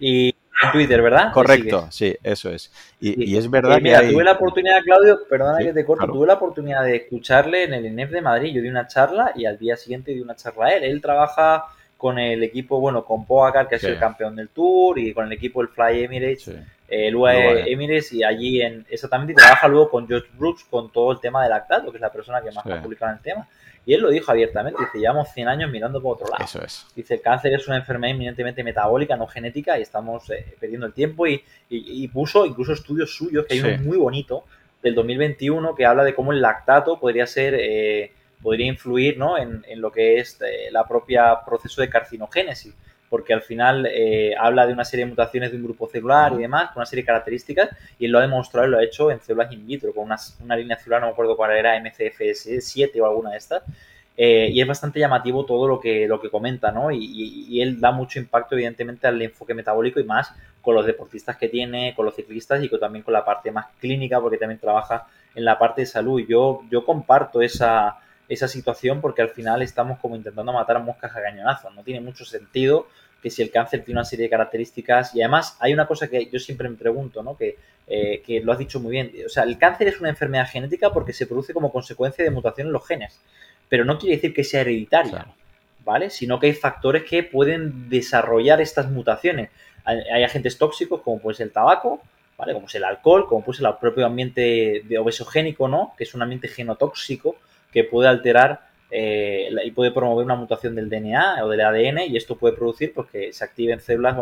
Y en Twitter, ¿verdad? Correcto, sí, eso es. Y, es verdad mira, tuve la oportunidad, Claudio, perdona que te corto, tuve la oportunidad de escucharle en el INEF de Madrid. Yo di una charla y al día siguiente di una charla a él. Él trabaja con el equipo, bueno, con Poacar, que es el campeón del Tour, y con el equipo el Fly Emirates, el UAE Emirates, y allí en exactamente trabaja luego con George Brooks con todo el tema del lactato, que es la persona que más ha publicado en el tema. Y él lo dijo abiertamente, dice, llevamos 100 años mirando por otro lado. Eso es. Dice, el cáncer es una enfermedad eminentemente metabólica, no genética, y estamos eh, perdiendo el tiempo. Y, y, puso incluso estudios suyos, que hay uno muy bonito, del 2021, que habla de cómo el lactato podría ser, eh, podría influir ¿no? en, en, lo que es eh, la propia proceso de carcinogénesis porque al final eh, habla de una serie de mutaciones de un grupo celular y demás, con una serie de características, y él lo ha demostrado y lo ha hecho en células in vitro, con una, una línea celular, no me acuerdo cuál era, MCFS7 o alguna de estas, eh, y es bastante llamativo todo lo que, lo que comenta, ¿no? Y, él da mucho impacto, evidentemente, al enfoque metabólico y más con los deportistas que tiene, con los ciclistas y también con la parte más clínica, porque también trabaja en la parte de salud. Yo, yo comparto esa esa situación porque al final estamos como intentando matar a moscas a cañonazos. No tiene mucho sentido que si el cáncer tiene una serie de características y además hay una cosa que yo siempre me pregunto, ¿no? Que, eh, que lo has dicho muy bien. O sea, el cáncer es una enfermedad genética porque se produce como consecuencia de mutación en los genes, pero no quiere decir que sea hereditaria. ¿vale? Sino que hay factores que pueden desarrollar estas mutaciones. Hay, agentes tóxicos como puede ser el tabaco, ¿vale? Como es el alcohol, como puede ser el propio ambiente de obesogénico, ¿no? Que es un ambiente genotóxico que puede alterar eh, y puede promover una mutación del DNA o del ADN y esto puede producir pues, que se activen células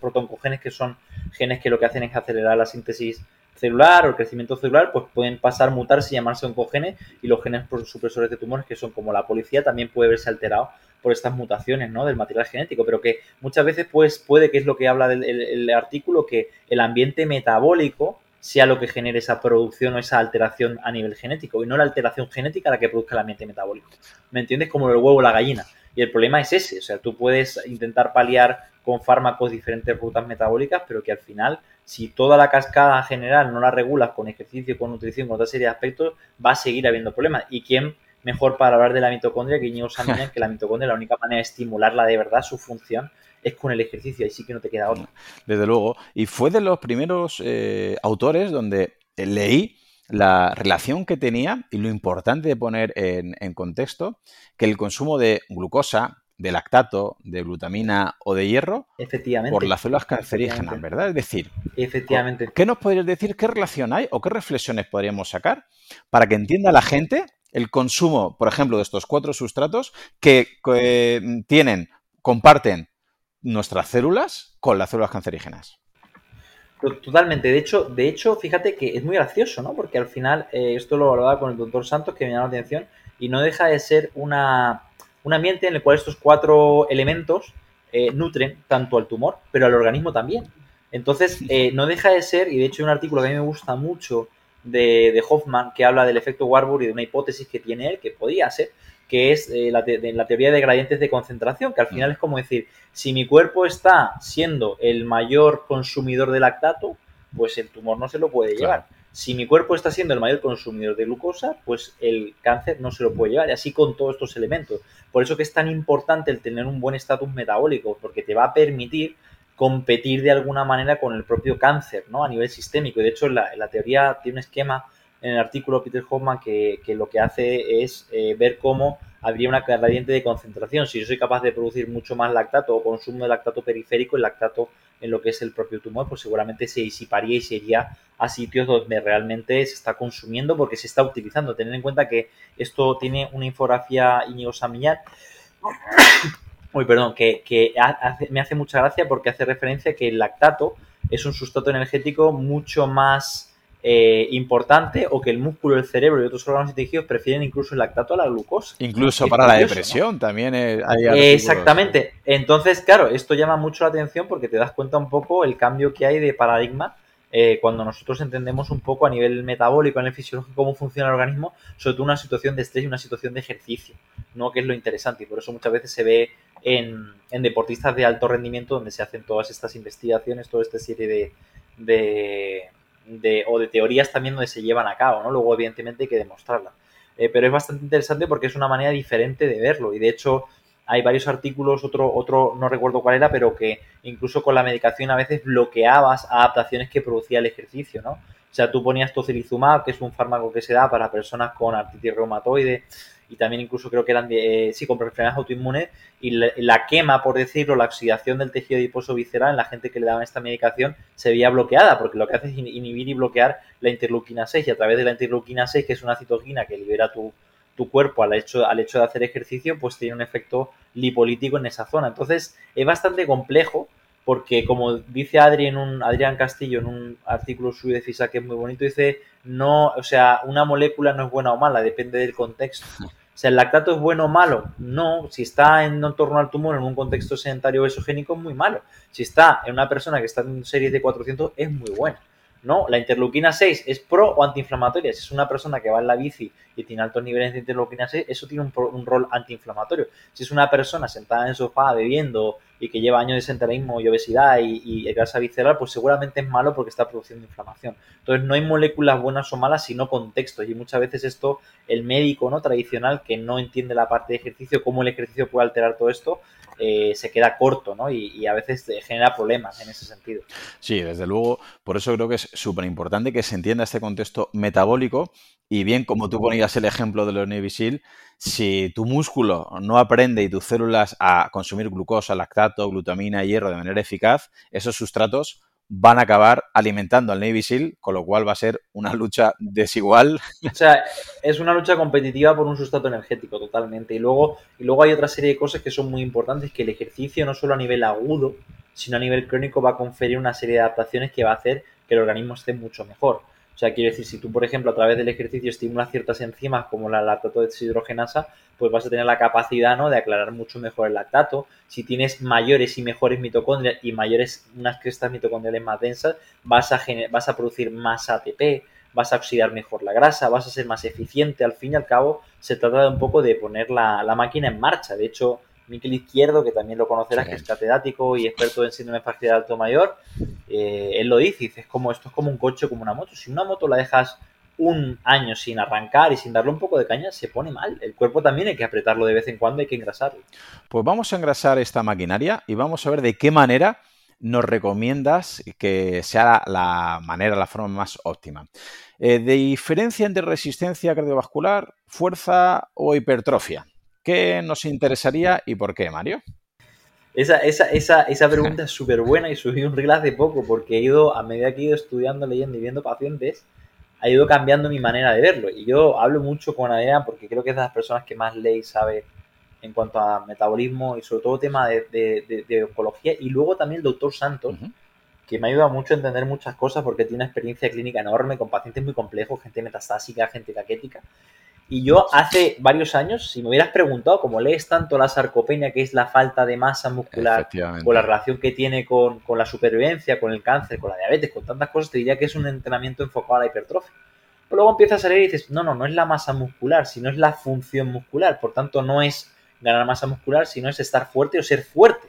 protoncogenes que son genes que lo que hacen es acelerar la síntesis celular o el crecimiento celular, pues pueden pasar, mutarse y llamarse oncogenes y los genes supresores de tumores que son como la policía también puede verse alterado por estas mutaciones ¿no? del material genético, pero que muchas veces pues, puede, que es lo que habla el artículo, que el ambiente metabólico sea lo que genere esa producción o esa alteración a nivel genético y no la alteración genética la que produzca el ambiente metabólico. ¿Me entiendes? Como el huevo o la gallina. Y el problema es ese, o sea, tú puedes intentar paliar con fármacos diferentes rutas metabólicas, pero que al final, si toda la cascada general no la regulas con ejercicio, con nutrición, con otra serie de aspectos, va a seguir habiendo problemas. ¿Y quién mejor para hablar de la mitocondria que Íñigo que la mitocondria, la única manera de estimularla de verdad, su función, es con el ejercicio, ahí sí que no te queda otro. Desde luego. Y fue de los primeros eh, autores donde leí la relación que tenía y lo importante de poner en, contexto que el consumo de glucosa, de lactato, de glutamina o de hierro Efectivamente. por las células cancerígenas, ¿verdad? Es decir, Efectivamente. ¿qué nos podrías decir? ¿Qué relación hay o qué reflexiones podríamos sacar para que entienda la gente el consumo, por ejemplo, de estos cuatro sustratos que, que tienen, comparten nuestras células con las células cancerígenas. Totalmente. De hecho, de hecho, fíjate que es muy gracioso, ¿no? Porque al final, eh, esto lo hablaba con el doctor Santos, que me llamó la atención, y no deja de ser una, un ambiente en el cual estos cuatro elementos eh, nutren tanto al tumor, pero al organismo también. Entonces, eh, no deja de ser, y de hecho hay un artículo que a mí me gusta mucho de, de Hoffman, que habla del efecto Warburg y de una hipótesis que tiene él, que podría ser, que es eh, la, la, teoría de gradientes de concentración, que al final mm. es como decir, si mi cuerpo está siendo el mayor consumidor de lactato, pues el tumor no se lo puede llevar. Si mi cuerpo está siendo el mayor consumidor de glucosa, pues el cáncer no se lo puede llevar. Y así con todos estos elementos. Por eso que es tan importante el tener un buen estatus metabólico, porque te va a permitir competir de alguna manera con el propio cáncer, ¿no? A nivel sistémico. Y de hecho, la, la teoría tiene un esquema en el artículo Peter Hoffman que, lo que hace es eh, ver cómo habría una gradiente de concentración. Si yo soy capaz de producir mucho más lactato o consumo de lactato periférico, el lactato en lo que es el propio tumor, pues seguramente se disiparía y se iría a sitios donde realmente se está consumiendo porque se está utilizando. Tener en cuenta que esto tiene una infografía Íñigo Samillar. Uy, perdón, que, me hace mucha gracia porque hace referencia que el lactato es un sustrato energético mucho más eh, importante o que el músculo, el cerebro y otros órganos y tejidos prefieren incluso el lactato a la glucosa. Incluso para la depresión también hay Exactamente. Entonces, claro, esto llama mucho la atención porque te das cuenta un poco el cambio que hay de paradigma eh, cuando nosotros entendemos un poco a nivel metabólico, a nivel fisiológico, cómo funciona el organismo, sobre todo una situación de estrés y una situación de ejercicio, ¿no? Que es lo interesante. Y por eso muchas veces se ve en, deportistas de alto rendimiento donde se hacen todas estas investigaciones, toda esta serie de de, o de teorías también donde se llevan a cabo, ¿no? Luego, evidentemente, hay que demostrarla. Eh, pero es bastante interesante porque es una manera diferente de verlo y de hecho hay varios artículos, otro, otro no recuerdo cuál era, pero que incluso con la medicación a veces bloqueabas adaptaciones que producía el ejercicio, ¿no? O sea, tú ponías tocilizumab, que es un fármaco que se da para personas con artritis reumatoide, y también incluso creo que eran, eh, sí, con enfermedades autoinmunes, y la, quema, por decirlo, la oxidación del tejido adiposo visceral en la gente que le daban esta medicación se veía bloqueada, porque lo que hace es inhibir y bloquear la interleuquina 6, y a través de la interleuquina 6, que es una citogina que libera tu, tu cuerpo al hecho, al hecho de hacer ejercicio, pues tiene un efecto lipolítico en esa zona. Entonces, es bastante complejo, porque como dice Adri en un, Adrián Castillo en un artículo suyo de FISA que es muy bonito, dice, no, o sea, una molécula no es buena o mala, depende del contexto. Sea, ¿el lactato es bueno o malo? No, si está en torno al tumor en un contexto sedentario esogénico es muy malo. Si está en una persona que está en series de 400 es muy bueno. ¿no? La interleuquina 6 es pro o antiinflamatoria. Si es una persona que va en la bici y tiene altos niveles de interleuquina 6, eso tiene un, rol antiinflamatorio. Si es una persona sentada en el sofá bebiendo y que lleva años de sedentarismo y obesidad y, y grasa visceral, pues seguramente es malo porque está produciendo inflamación. Entonces no hay moléculas buenas o malas, sino contextos. Y muchas veces esto, el médico no tradicional que no entiende la parte de ejercicio, cómo el ejercicio puede alterar todo esto, eh, se queda corto, ¿no? Y, a veces genera problemas en ese sentido. Sí, desde luego, por eso creo que es súper importante que se entienda este contexto metabólico y bien, como tú ponías el ejemplo de los Navy si tu músculo no aprende y tus células a consumir glucosa, lactato, glutamina, hierro de manera eficaz, esos sustratos van a acabar alimentando al Navy con lo cual va a ser una lucha desigual. O sea, es una lucha competitiva por un sustrato energético totalmente. Y luego, y luego hay otra serie de cosas que son muy importantes, que el ejercicio no solo a nivel agudo, sino a nivel crónico va a conferir una serie de adaptaciones que va a hacer que el organismo esté mucho mejor. Sea, quiero decir, si tú, por ejemplo, a través del ejercicio estimulas ciertas enzimas como la lactato deshidrogenasa, pues vas a tener la capacidad ¿no? de aclarar mucho mejor el lactato. Si tienes mayores y mejores mitocondrias y mayores, unas crestas mitocondriales más densas, vas a, vas a producir más ATP, vas a oxidar mejor la grasa, vas a ser más eficiente. Al fin y al cabo, se trata de un poco de poner la, la máquina en marcha. De hecho, Miquel Izquierdo, que también lo conocerás, que es catedrático y experto en síndrome de alto mayor, eh, él lo dice, dice, es como, esto es como un coche, como una moto. Si una moto la dejas un año sin arrancar y sin darle un poco de caña, se pone mal. El cuerpo también hay que apretarlo de vez en cuando, hay que engrasarlo. Pues vamos a engrasar esta maquinaria y vamos a ver de qué manera nos recomiendas que sea la manera, la forma más óptima. Eh, de diferencia entre resistencia cardiovascular, fuerza o hipertrofia. ¿Qué nos interesaría y por qué, Mario? Esa, esa, esa, esa pregunta es súper buena y subí un reel hace poco porque he ido, a medida que he ido estudiando, leyendo y viendo pacientes, ha ido cambiando mi manera de verlo. Y yo hablo mucho con Adriana porque creo que es de las personas que más lee y sabe en cuanto a metabolismo y sobre todo tema de, de, oncología. Y luego también el doctor Santos, que me ha ayudado mucho a entender muchas cosas porque tiene una experiencia clínica enorme con pacientes muy complejos, gente metastásica, gente caquética. Y yo hace varios años, si me hubieras preguntado, como lees tanto la sarcopenia, que es la falta de masa muscular, con la relación que tiene con, la supervivencia, con el cáncer, con la diabetes, con tantas cosas, te diría que es un entrenamiento enfocado a la hipertrofia. Pero luego empiezas a leer y dices, no, no, no es la masa muscular, sino es la función muscular. Por tanto, no es ganar masa muscular, sino es estar fuerte o ser fuerte.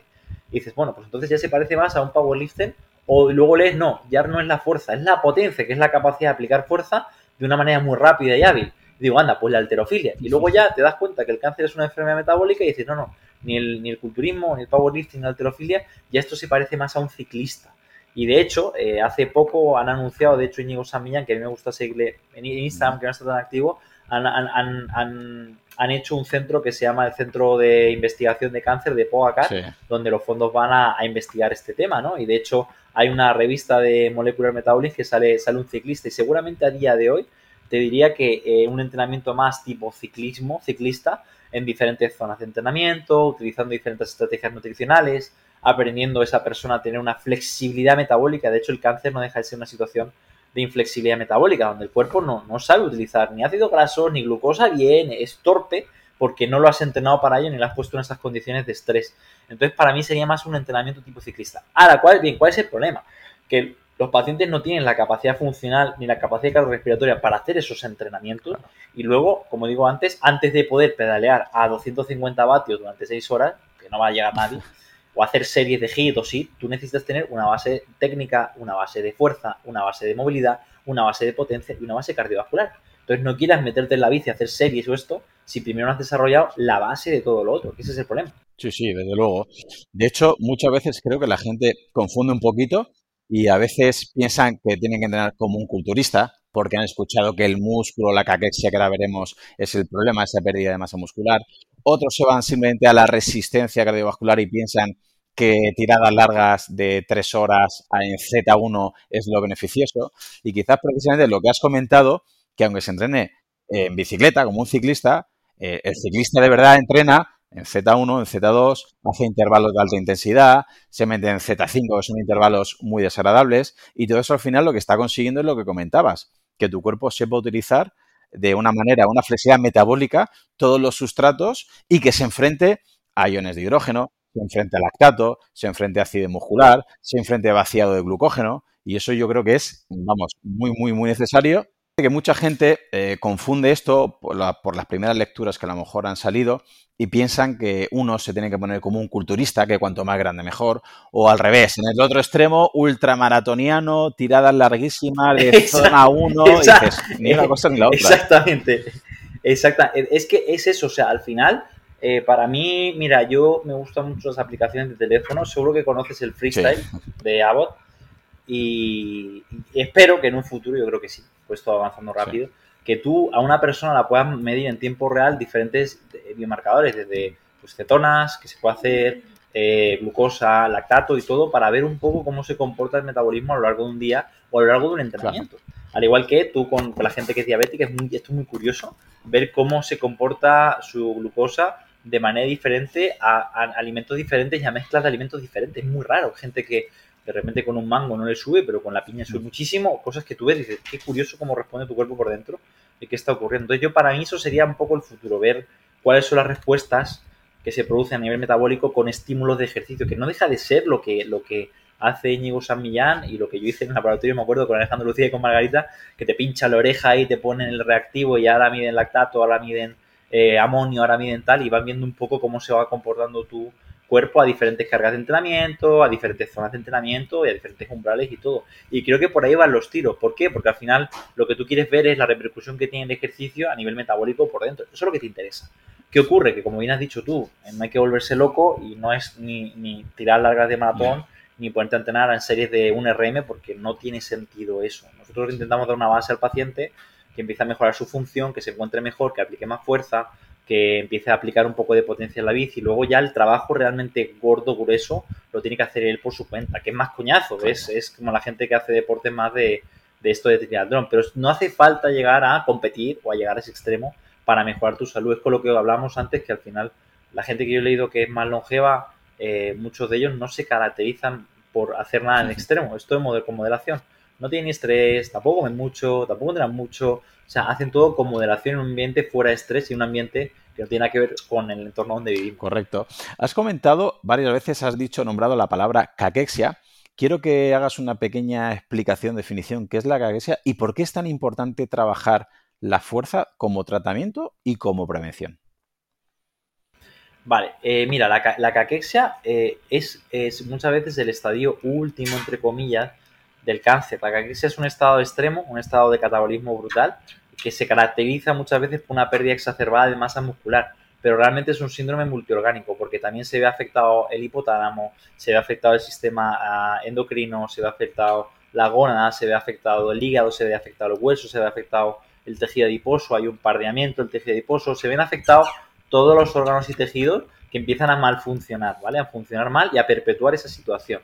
Y dices, bueno, pues entonces ya se parece más a un powerlifter. O luego lees, no, ya no es la fuerza, es la potencia, que es la capacidad de aplicar fuerza de una manera muy rápida y hábil digo, anda, pues la alterofilia. Y luego ya te das cuenta que el cáncer es una enfermedad metabólica y dices, no, no, ni el, ni el culturismo, ni el powerlifting, ni la alterofilia, ya esto se parece más a un ciclista. Y de hecho, eh, hace poco han anunciado, de hecho, Íñigo Samillán, que a mí me gusta seguirle en Instagram, que no está tan activo, han, han, han, han, hecho un centro que se llama el Centro de Investigación de Cáncer de Pogacar, donde los fondos van a, a, investigar este tema, ¿no? Y de hecho, hay una revista de Molecular Metabolism que sale, sale un ciclista y seguramente a día de hoy te diría que eh, un entrenamiento más tipo ciclismo, ciclista, en diferentes zonas de entrenamiento, utilizando diferentes estrategias nutricionales, aprendiendo esa persona a tener una flexibilidad metabólica. De hecho, el cáncer no deja de ser una situación de inflexibilidad metabólica, donde el cuerpo no, no sabe utilizar ni ácido graso ni glucosa bien, es torpe porque no lo has entrenado para ello ni lo has puesto en esas condiciones de estrés. Entonces, para mí sería más un entrenamiento tipo ciclista. Ahora, ¿cuál, bien, ¿cuál es el problema? Que los pacientes no tienen la capacidad funcional ni la capacidad cardiorrespiratoria para hacer esos entrenamientos y luego, como digo antes, antes de poder pedalear a 250 vatios durante 6 horas, que no va a llegar nadie, o hacer series de HIIT o SIT, tú necesitas tener una base técnica, una base de fuerza, una base de movilidad, una base de potencia y una base cardiovascular. Entonces no quieras meterte en la bici a hacer series o esto si primero no has desarrollado la base de todo lo otro, que ese es el problema. Sí, sí, desde luego. De hecho, muchas veces creo que la gente confunde un poquito y a veces piensan que tienen que entrenar como un culturista porque han escuchado que el músculo, la caquexia que ahora veremos es el problema, esa pérdida de masa muscular. Otros se van simplemente a la resistencia cardiovascular y piensan que tiradas largas de tres horas en Z1 es lo beneficioso. Y quizás precisamente lo que has comentado, que aunque se entrene en bicicleta como un ciclista, eh, el ciclista de verdad entrena en Z1, en Z2, hace intervalos de alta intensidad, se mete en Z5, que son intervalos muy desagradables, y todo eso al final lo que está consiguiendo es lo que comentabas, que tu cuerpo sepa utilizar de una manera, una flexibilidad metabólica, todos los sustratos y que se enfrente a iones de hidrógeno, se enfrente a lactato, se enfrente a ácido muscular, se enfrente a vaciado de glucógeno, y eso yo creo que es, vamos, muy, muy, muy necesario que mucha gente eh, confunde esto por, las primeras lecturas que a lo mejor han salido y piensan que uno se tiene que poner como un culturista, que cuanto más grande mejor, o al revés, en el otro extremo, ultramaratoniano, tiradas larguísimas de zona 1, y dices, ni una cosa ni la otra. Exactamente, exacta. Es que es eso, o sea, al final, eh, para mí, mira, yo me gustan mucho las aplicaciones de teléfono, seguro que conoces el Freestyle de Abbott, y, espero que en un futuro, yo creo que sí, pues todo avanzando rápido, que tú a una persona la puedas medir en tiempo real diferentes eh, biomarcadores, desde pues, cetonas, que se puede hacer, eh, glucosa, lactato y todo, para ver un poco cómo se comporta el metabolismo a lo largo de un día o a lo largo de un entrenamiento. Al igual que tú con, la gente que es diabética, es muy, esto es muy curioso, ver cómo se comporta su glucosa de manera diferente a, a, alimentos diferentes y a mezclas de alimentos diferentes. Es muy raro. Gente que de repente con un mango no le sube, pero con la piña sube mm. muchísimo, cosas que tú ves y dices, qué curioso cómo responde tu cuerpo por dentro y qué está ocurriendo. Entonces yo para mí eso sería un poco el futuro, ver cuáles son las respuestas que se producen a nivel metabólico con estímulos de ejercicio, que no deja de ser lo que, lo que hace Íñigo San Millán y lo que yo hice en el laboratorio, me acuerdo, con Alejandro Lucía y con Margarita, que te pincha la oreja y te ponen el reactivo y ahora miden lactato, ahora miden eh, amonio, ahora miden tal y van viendo un poco cómo se va comportando tu, cuerpo a diferentes cargas de entrenamiento, a diferentes zonas de entrenamiento y a diferentes umbrales y todo. Y creo que por ahí van los tiros. ¿Por qué? Porque al final lo que tú quieres ver es la repercusión que tiene el ejercicio a nivel metabólico por dentro. Eso es lo que te interesa. ¿Qué ocurre? Que como bien has dicho tú, no hay que volverse loco y no es ni, ni tirar largas de maratón ni ponerte a entrenar en series de un RM porque no tiene sentido eso. Nosotros intentamos dar una base al paciente que empiece a mejorar su función, que se encuentre mejor, que aplique más fuerza, que empiece a aplicar un poco de potencia en la bici. Y luego ya el trabajo realmente gordo, grueso, lo tiene que hacer él por su cuenta, que es más coñazo, es, es como la gente que hace deporte más de, esto de triatlón. Pero no hace falta llegar a competir o a llegar a ese extremo para mejorar tu salud. Es con lo que hablamos antes, que al final la gente que yo he leído que es más longeva, eh, muchos de ellos no se caracterizan por hacer nada en extremo. Esto es con moderación. No tienen estrés, tampoco comen mucho, tampoco entrenan mucho. O sea, hacen todo con moderación en un ambiente fuera de estrés y un ambiente que no tiene nada que ver con el entorno donde vivimos. Correcto. Has comentado, varias veces has dicho, nombrado la palabra caquexia. Quiero que hagas una pequeña explicación, definición, qué es la caquexia y por qué es tan importante trabajar la fuerza como tratamiento y como prevención. Vale, eh, mira, la, caquexia eh, es, es, muchas veces el estadio último, entre comillas, del cáncer. La caquexia es un estado extremo, un estado de catabolismo brutal, que se caracteriza muchas veces por una pérdida exacerbada de masa muscular, pero realmente es un síndrome multiorgánico porque también se ve afectado el hipotálamo, se ve afectado el sistema ah, endocrino, se ve afectado la gónada, se ve afectado el hígado, se ve afectado el hueso, se ve afectado el tejido adiposo, hay un pardeamiento del tejido adiposo, se ven afectados todos los órganos y tejidos que empiezan a mal funcionar, ¿vale? A funcionar mal y a perpetuar esa situación.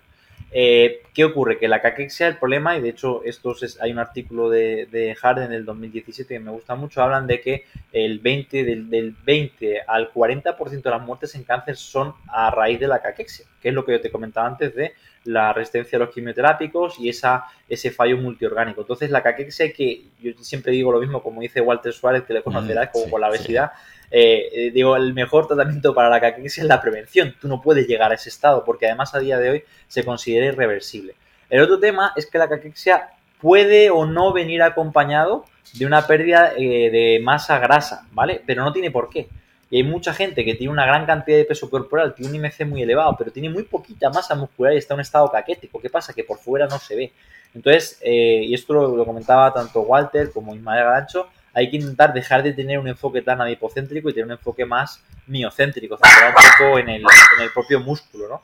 Eh, ¿Qué ocurre? Que la caquexia, el problema, y de hecho esto hay un artículo de, de Harden del 2017 que me gusta mucho, hablan de que el 20, del, del 20 al 40% de las muertes en cáncer son a raíz de la caquexia, que es lo que yo te comentaba antes de la resistencia a los quimioterápicos y esa, ese fallo multiorgánico. Entonces la caquexia que yo siempre digo lo mismo, como dice Walter Suárez, que le conocerás, como con la obesidad, eh, digo, el mejor tratamiento para la caquexia es la prevención. Tú no puedes llegar a ese estado porque además a día de hoy se considera irreversible. El otro tema es que la caquexia puede o no venir acompañado de una pérdida eh, de masa grasa, ¿vale? Pero no tiene por qué. Y hay mucha gente que tiene una gran cantidad de peso corporal, tiene un IMC muy elevado, pero tiene muy poquita masa muscular y está en un estado caquético. ¿Qué pasa? Que por fuera no se ve. Entonces, y esto lo, comentaba tanto Walter como Ismael Garancho, hay que intentar dejar de tener un enfoque tan adipocéntrico y tener un enfoque más miocéntrico, centrado un poco en el, propio músculo, ¿no?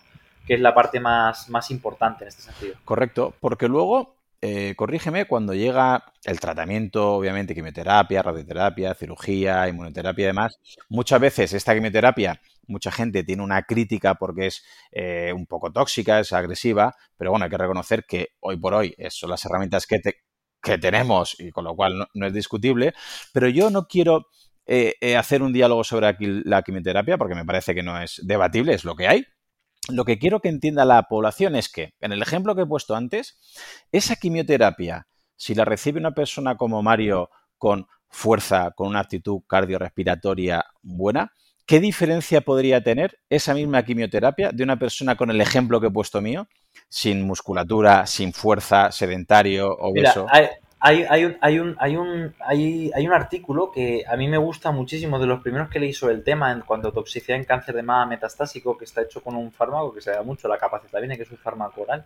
Que es la parte más, importante en este sentido. Correcto, porque luego, eh, corrígeme, cuando llega el tratamiento, obviamente, quimioterapia, radioterapia, cirugía, inmunoterapia y demás, muchas veces esta quimioterapia mucha gente tiene una crítica porque es eh, un poco tóxica, es agresiva, pero bueno, hay que reconocer que hoy por hoy son las herramientas que, te, que tenemos y con lo cual no, es discutible, pero yo no quiero eh, eh, hacer un diálogo sobre la quimioterapia porque me parece que no es debatible, es lo que hay. Lo que quiero que entienda la población es que, en el ejemplo que he puesto antes, esa quimioterapia, si la recibe una persona como Mario con fuerza, con una actitud cardiorrespiratoria buena, ¿qué diferencia podría tener esa misma quimioterapia de una persona con el ejemplo que he puesto mío, sin musculatura, sin fuerza, sedentario, obeso? Mira, hay, hay, un, hay, un, hay, un, hay, un artículo que a mí me gusta muchísimo, de los primeros que leí sobre el tema en cuanto a toxicidad en cáncer de mama metastásico, que está hecho con un fármaco que se da mucho, la viene que es un fármaco oral,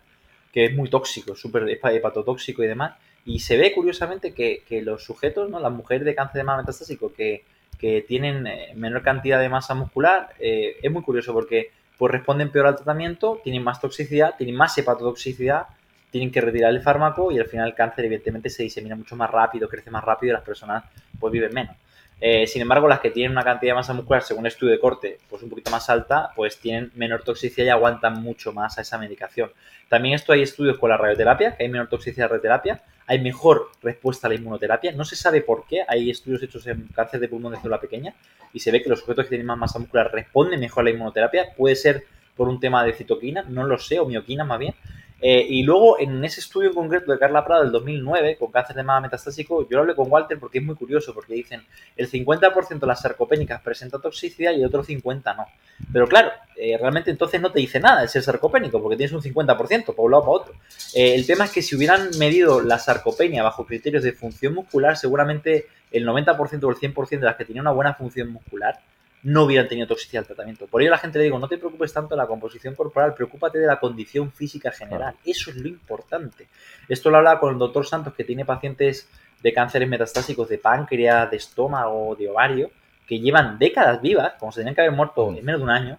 que es muy tóxico, súper hepatotóxico y demás. Y se ve curiosamente que, que, los sujetos, ¿no? las mujeres de cáncer de mama metastásico que, que tienen eh, menor cantidad de masa muscular, eh, es muy curioso porque pues responden peor al tratamiento, tienen más toxicidad, tienen más hepatotoxicidad, tienen que retirar el fármaco y al final el cáncer evidentemente se disemina mucho más rápido, crece más rápido y las personas pues viven menos. Eh, sin embargo, las que tienen una cantidad de masa muscular, según estudio de corte, pues un poquito más alta, pues tienen menor toxicidad y aguantan mucho más a esa medicación. También esto hay estudios con la radioterapia, que hay menor toxicidad de radioterapia, hay mejor respuesta a la inmunoterapia. No se sabe por qué, hay estudios hechos en cáncer de pulmón de célula pequeña y se ve que los sujetos que tienen más masa muscular responden mejor a la inmunoterapia. Puede ser por un tema de citoquina, no lo sé, o mioquina más bien, eh, y luego, en ese estudio en concreto de Carla Prada del 2009, con cáncer de mama metastásico, yo lo hablé con Walter porque es muy curioso, porque dicen el 50% de las sarcopénicas presenta toxicidad y el otro 50% no. Pero claro, eh, realmente entonces no te dice nada el ser sarcopénico, porque tienes un 50% por un lado para otro. Eh, el tema es que si hubieran medido la sarcopenia bajo criterios de función muscular, seguramente el 90% o el 100% de las que tenían una buena función muscular no hubieran tenido toxicidad al tratamiento. Por ello la gente le digo, no te preocupes tanto de la composición corporal, preocúpate de la condición física general. Eso es lo importante. Esto lo hablaba con el doctor Santos, que tiene pacientes de cánceres metastásicos de páncreas, de estómago, de ovario, que llevan décadas vivas, como se tenían que haber muerto en menos de un año,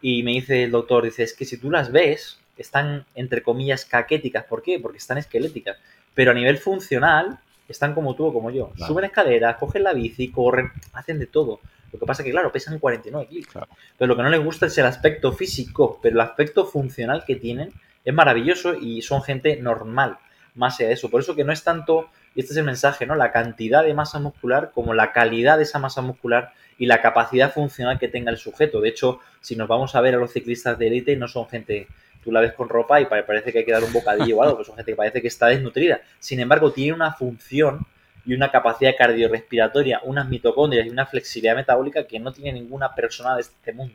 y me dice el doctor, dice, es que si tú las ves, están entre comillas caquéticas. ¿Por qué? Porque están esqueléticas. Pero a nivel funcional, están como tú o como yo. Suben escaleras, cogen la bici, corren, hacen de todo. Lo que pasa es que, claro, pesan 49 kilos. Claro. Entonces, lo que no les gusta es el aspecto físico, pero el aspecto funcional que tienen es maravilloso y son gente normal, más allá de eso. Por eso que no es tanto, y este es el mensaje, ¿no? La cantidad de masa muscular como la calidad de esa masa muscular y la capacidad funcional que tenga el sujeto. De hecho, si nos vamos a ver a los ciclistas de élite, no son gente tú la ves con ropa y parece que hay que dar un bocadillo o algo, que son gente que parece que está desnutrida. Sin embargo, tiene una función y una capacidad cardiorrespiratoria, unas mitocondrias y una flexibilidad metabólica que no tiene ninguna persona de este mundo.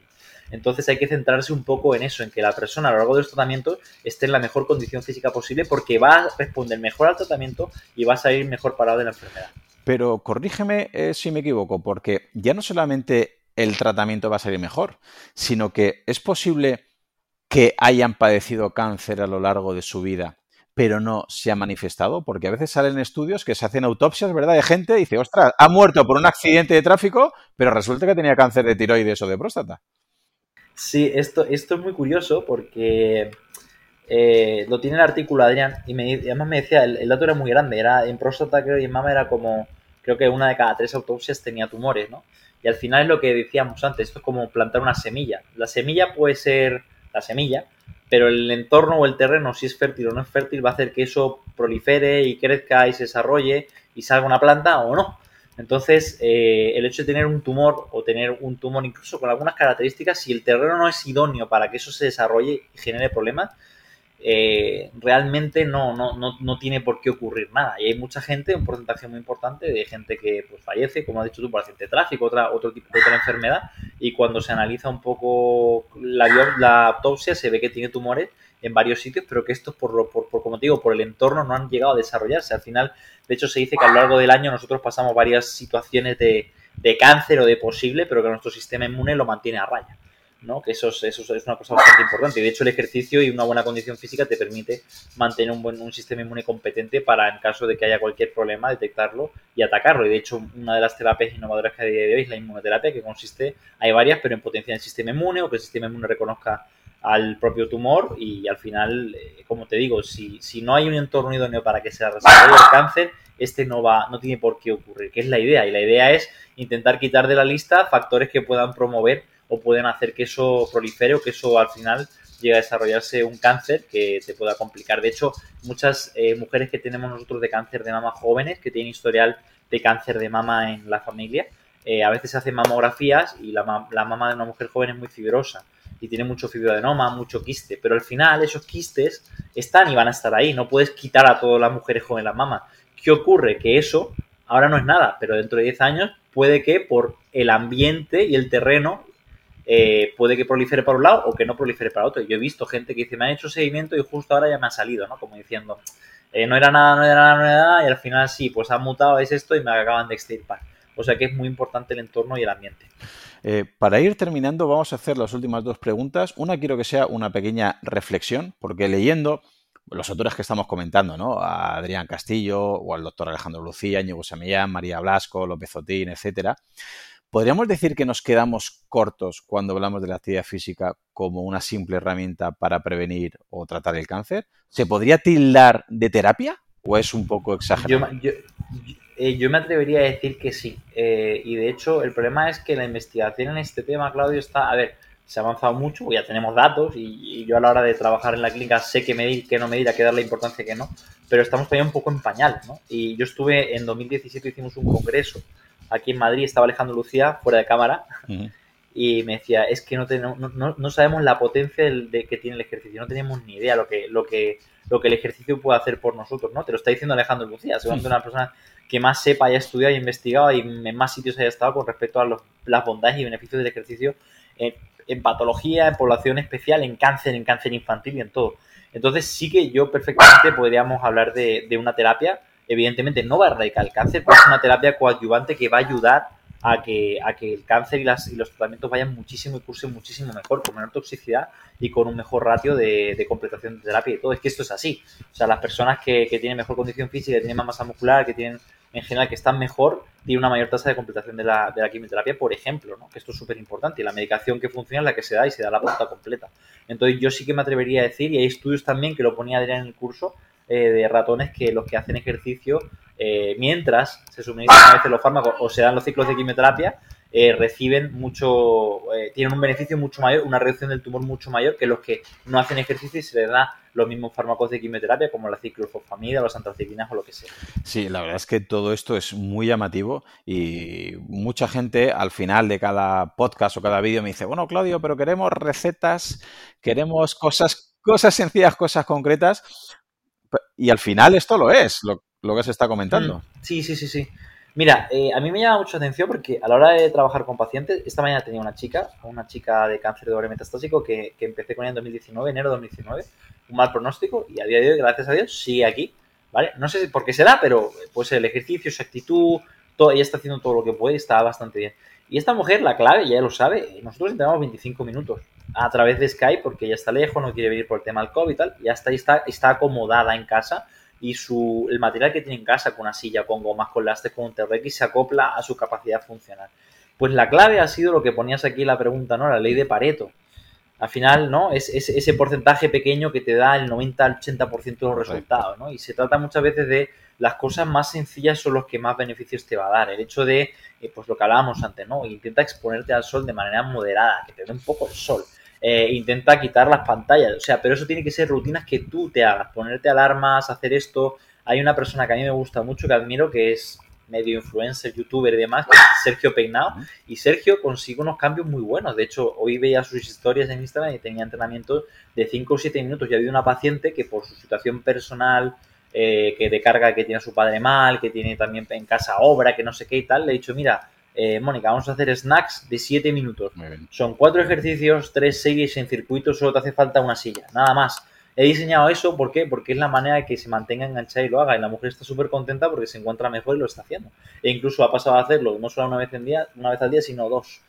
Entonces hay que centrarse un poco en eso, en que la persona a lo largo de los tratamientos esté en la mejor condición física posible porque va a responder mejor al tratamiento y va a salir mejor parado de la enfermedad. Pero corrígeme eh, si me equivoco, porque ya no solamente el tratamiento va a salir mejor, sino que es posible que hayan padecido cáncer a lo largo de su vida pero no se ha manifestado, porque a veces salen estudios que se hacen autopsias, ¿verdad? De gente y dice, ostras, ha muerto por un accidente de tráfico, pero resulta que tenía cáncer de tiroides o de próstata. Sí, esto, esto es muy curioso porque eh, lo tiene el artículo Adrián y, me, además me decía, el, dato era muy grande, era en próstata creo y en mama era como, creo que una de cada tres autopsias tenía tumores, ¿no? Y al final es lo que decíamos antes, esto es como plantar una semilla. La semilla puede ser la semilla, pero el entorno o el terreno, si es fértil o no es fértil, va a hacer que eso prolifere y crezca y se desarrolle y salga una planta o no. Entonces, eh, el hecho de tener un tumor o tener un tumor incluso con algunas características, si el terreno no es idóneo para que eso se desarrolle y genere problemas, eh, realmente no, no, no, no, tiene por qué ocurrir nada. Y hay mucha gente, un porcentaje muy importante de gente que pues, fallece, como has dicho tú, por accidente de tráfico, otra, otro tipo de otra enfermedad, y cuando se analiza un poco la, la autopsia se ve que tiene tumores en varios sitios, pero que estos, por, por, por, como te digo, por el entorno no han llegado a desarrollarse. Al final, de hecho, se dice que a lo largo del año nosotros pasamos varias situaciones de, de cáncer o de posible, pero que nuestro sistema inmune lo mantiene a raya. ¿No? Que eso es, eso es una cosa bastante importante. Y de hecho, el ejercicio y una buena condición física te permite mantener un buen un sistema inmune competente para, en caso de que haya cualquier problema, detectarlo y atacarlo. Y de hecho, una de las terapias innovadoras que hay de hoy es la inmunoterapia, que consiste, hay varias, pero en potenciar el sistema inmune o que el sistema inmune reconozca al propio tumor y al final, eh, como te digo, si, si no hay un entorno idóneo para que se desarrolle el cáncer, este no va, no tiene por qué ocurrir, que es la idea. Y la idea es intentar quitar de la lista factores que puedan promover o pueden hacer que eso prolifere o que eso al final llegue a desarrollarse un cáncer que te pueda complicar. De hecho, muchas eh, mujeres que tenemos nosotros de cáncer de mama jóvenes, que tienen historial de cáncer de mama en la familia, eh, a veces hacen mamografías y la, la, mama de una mujer joven es muy fibrosa y tiene mucho fibroadenoma, mucho quiste, pero al final esos quistes están y van a estar ahí, no puedes quitar a todas las mujeres jóvenes la mama. ¿Qué ocurre? Que eso ahora no es nada, pero dentro de 10 años puede que por el ambiente y el terreno eh, puede que prolifere para un lado o que no prolifere para otro. Yo he visto gente que dice, me han hecho seguimiento y justo ahora ya me ha salido, ¿no? Como diciendo, eh, no era nada, no era nada, no era nada, y al final sí, pues ha mutado, es esto y me acaban de extirpar. O sea que es muy importante el entorno y el ambiente. Eh, para ir terminando, vamos a hacer las últimas dos preguntas. Una quiero que sea una pequeña reflexión, porque leyendo los autores que estamos comentando, ¿no? A Adrián Castillo o al doctor Alejandro Lucía, Ñigo Samillán, María Blasco, López Otín, etcétera. ¿Podríamos decir que nos quedamos cortos cuando hablamos de la actividad física como una simple herramienta para prevenir o tratar el cáncer? ¿Se podría tildar de terapia o es un poco exagerado? Eh, yo me atrevería a decir que sí. Eh, y de hecho, el problema es que la investigación en este tema, Claudio, está. A ver, se ha avanzado mucho, ya tenemos datos y, yo a la hora de trabajar en la clínica sé qué medir, qué no medir, a qué darle importancia, qué no. Pero estamos todavía un poco en pañal, ¿no? Y yo estuve en 2017, hicimos un congreso aquí en Madrid, estaba Alejandro Lucía, fuera de cámara. y me decía, es que no, tenemos, no, no, sabemos la potencia de, que tiene el ejercicio, no tenemos ni idea lo que, lo que, lo que el ejercicio puede hacer por nosotros, ¿no? Te lo está diciendo Alejandro Lucía, seguramente una persona que más sepa, haya estudiado y investigado y en más sitios haya estado con respecto a los, las bondades y beneficios del ejercicio en, patología, en población especial, en cáncer, en cáncer infantil y en todo. Entonces sí que yo perfectamente podríamos hablar de, de una terapia, evidentemente no va a erradicar el cáncer, pero es una terapia coadyuvante que va a ayudar a que, a que el cáncer y, las, y los tratamientos vayan muchísimo y cursen muchísimo mejor, con menor toxicidad y con un mejor ratio de, completación de terapia y todo. Es que esto es así. O sea, las personas que, tienen mejor condición física, que tienen más masa muscular, que tienen en general que están mejor, tiene una mayor tasa de completación de la, de la quimioterapia, por ejemplo, ¿no? que esto es súper importante. Y la medicación que funciona es la que se da y se da la pauta completa. Entonces yo sí que me atrevería a decir, y hay estudios también que lo ponía Adrián en el curso, eh, de ratones que los que hacen ejercicio eh, mientras se suministran a veces los fármacos o se dan los ciclos de quimioterapia, eh, reciben mucho, tienen un beneficio mucho mayor, una reducción del tumor mucho mayor que los que no hacen ejercicio y se les da los mismos fármacos de quimioterapia como la ciclofosfamida, los antraciclinas o lo que sea. Sí, la verdad es que todo esto es muy llamativo y mucha gente al final de cada podcast o cada vídeo me dice, bueno, Claudio, pero queremos recetas, queremos cosas, cosas sencillas, cosas concretas. Y al final esto lo es, lo, que se está comentando. Mm, sí, sí, sí, sí. Mira, eh, a mí me llama mucho atención porque a la hora de trabajar con pacientes, esta mañana tenía una chica, una chica de cáncer de ovario metastásico que, empecé con ella en 2019, enero de 2019, un mal pronóstico y a día de hoy, gracias a Dios, sigue aquí, ¿vale? No sé por qué será, pero pues el ejercicio, su actitud, todo, ella está haciendo todo lo que puede y está bastante bien. Y esta mujer, la clave, ya lo sabe, nosotros entrenamos 25 minutos a través de Skype porque ella está lejos, no quiere venir por el tema del COVID y tal, ya está, está, está acomodada en casa y su, el material que tiene en casa con una silla, con gomas, con lastres, con un TRX se acopla a su capacidad funcional. Pues la clave ha sido lo que ponías aquí la pregunta, ¿no? La ley de Pareto. Al final, ¿no? Es, ese porcentaje pequeño que te da el 90 al 80% de los resultados, ¿no? Y se trata muchas veces de las cosas más sencillas son los que más beneficios te va a dar. El hecho de, eh, pues lo que hablábamos antes, ¿no? Intenta exponerte al sol de manera moderada, que te dé un poco el sol. Eh, intenta quitar las pantallas, o sea, pero eso tiene que ser rutinas que tú te hagas, ponerte alarmas, hacer esto. Hay una persona que a mí me gusta mucho, que admiro, que es medio influencer, youtuber y demás, que es Sergio Peinado, y Sergio consigue unos cambios muy buenos. De hecho, hoy veía sus historias en Instagram y tenía entrenamientos de 5 o 7 minutos. Ya había una paciente que por su situación personal, eh, que de carga que tiene a su padre mal, que tiene también en casa obra, que no sé qué y tal, le he dicho, mira, eh, Mónica, vamos a hacer snacks de 7 minutos. Son cuatro ejercicios, tres series en circuito, solo te hace falta una silla, nada más. He diseñado eso, ¿por qué? Porque es la manera de que se mantenga enganchada y lo haga. Y la mujer está súper contenta porque se encuentra mejor y lo está haciendo. E incluso ha pasado a hacerlo no solo una vez, en día, una vez al día, sino dos.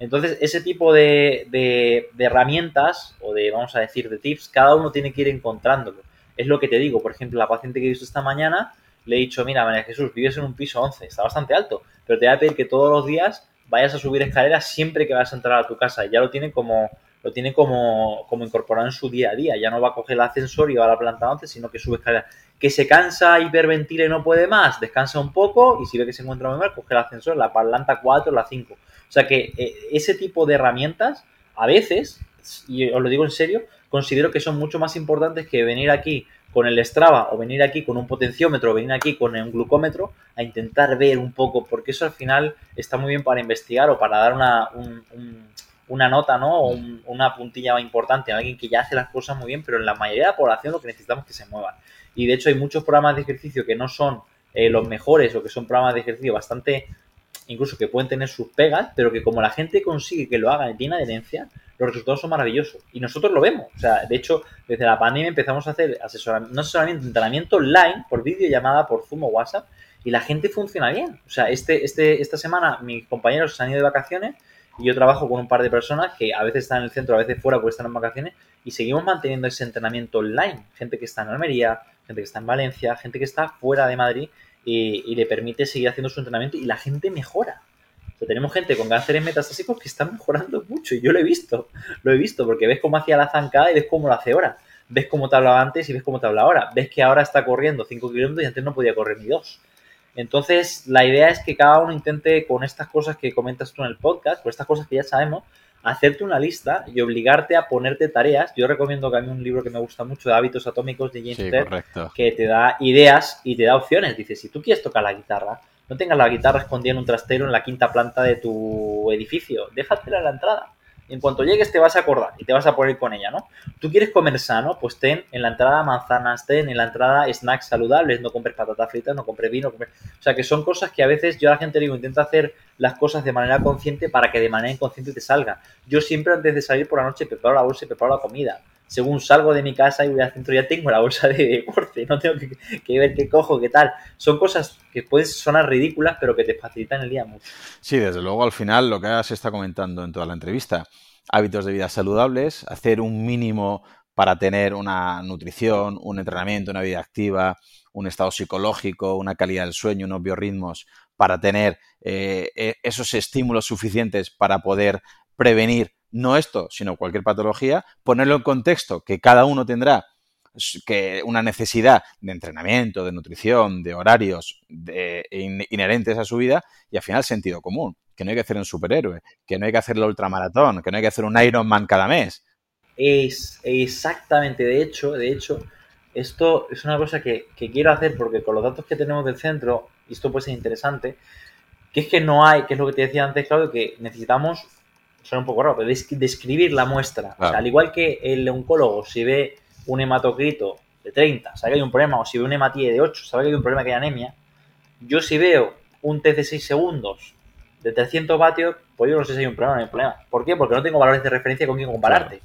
Entonces, ese tipo de, de, herramientas, o de, vamos a decir, de tips, cada uno tiene que ir encontrándolo. Es lo que te digo. Por ejemplo, la paciente que he visto esta mañana, le he dicho, mira, María Jesús, vives en un piso 11, está bastante alto, pero te voy a pedir que todos los días vayas a subir escaleras siempre que vas a entrar a tu casa. Ya lo tiene como lo tiene como, como incorporado en su día a día. Ya no va a coger el ascensor y va a la planta 11, sino que sube escaleras. Que se cansa, hiperventila y no puede más, descansa un poco y si ve que se encuentra muy mal, coge el ascensor, la planta 4, la 5. O sea que eh, ese tipo de herramientas, a veces, y os lo digo en serio, considero que son mucho más importantes que venir aquí con el Strava o venir aquí con un potenciómetro o venir aquí con un glucómetro a intentar ver un poco, porque eso al final está muy bien para investigar o para dar una, una nota, ¿no? O una puntilla importante a alguien que ya hace las cosas muy bien, pero en la mayoría de la población lo que necesitamos es que se muevan. Y de hecho hay muchos programas de ejercicio que no son eh, los mejores o que son programas de ejercicio bastante incluso que pueden tener sus pegas, pero que como la gente consigue que lo hagan y tiene adherencia, los resultados son maravillosos. Y nosotros lo vemos. O sea, de hecho, desde la pandemia empezamos a hacer asesoramiento, no asesoramiento, entrenamiento online, por videollamada, por Zoom o WhatsApp, y la gente funciona bien. O sea, este, este, esta semana mis compañeros se han ido de vacaciones y yo trabajo con un par de personas que a veces están en el centro, a veces fuera porque están en vacaciones y seguimos manteniendo ese entrenamiento online. Gente que está en Almería, gente que está en Valencia, gente que está fuera de Madrid y, le permite seguir haciendo su entrenamiento y la gente mejora. O sea, tenemos gente con cánceres metastásicos que están mejorando mucho y yo lo he visto, lo he visto porque ves cómo hacía la zancada y ves cómo lo hace ahora. Ves cómo te hablaba antes y ves cómo te habla ahora. Ves que ahora está corriendo 5 kilómetros y antes no podía correr ni 2. Entonces, la idea es que cada uno intente con estas cosas que comentas tú en el podcast, con estas cosas que ya sabemos, hacerte una lista y obligarte a ponerte tareas. Yo recomiendo que hay un libro que me gusta mucho de hábitos atómicos de James sí, que te da ideas y te da opciones. Dice, si tú quieres tocar la guitarra, no tengas la guitarra escondida en un trastero en la quinta planta de tu edificio, déjatela en la entrada en cuanto llegues te vas a acordar y te vas a poner con ella, ¿no? Tú quieres comer sano, pues ten en la entrada manzanas, ten en la entrada snacks saludables, no compres patatas fritas, no compres vino, o sea que son cosas que a veces yo a la gente digo, intenta hacer las cosas de manera consciente para que de manera inconsciente te salga. Yo siempre antes de salir por la noche preparo la bolsa y preparo la comida. Según salgo de mi casa y voy al centro ya tengo la bolsa de deporte, no tengo que, ver qué cojo, qué tal. Son cosas que pueden sonar ridículas, pero que te facilitan el día mucho. Sí, desde luego al final lo que se está comentando en toda la entrevista, hábitos de vida saludables, hacer un mínimo para tener una nutrición, un entrenamiento, una vida activa, un estado psicológico, una calidad del sueño, unos biorritmos, para tener eh, e, esos estímulos suficientes para poder prevenir no esto, sino cualquier patología, ponerlo en contexto que cada uno tendrá que una necesidad de entrenamiento, de nutrición, de horarios de, inherentes a su vida y al final sentido común, que no hay que hacer un superhéroe, que no hay que hacer la ultramaratón, que no hay que hacer un Ironman cada mes. Es exactamente, de hecho, de hecho, esto es una cosa que, que quiero hacer porque con los datos que tenemos del centro, y esto puede ser interesante, que es que no hay, que es lo que te decía antes, Claudio, que necesitamos, suena un poco raro, pero describir la muestra. al igual que el oncólogo, si ve un hematocrito de 30, sabe que hay un problema, o si ve un hematíe de 8, sabe que hay un problema que hay anemia, yo si veo un test de 6 segundos de 300 vatios, pues yo no sé si hay un problema o no hay un problema. ¿Por qué? Porque no tengo valores de referencia con quien compararte.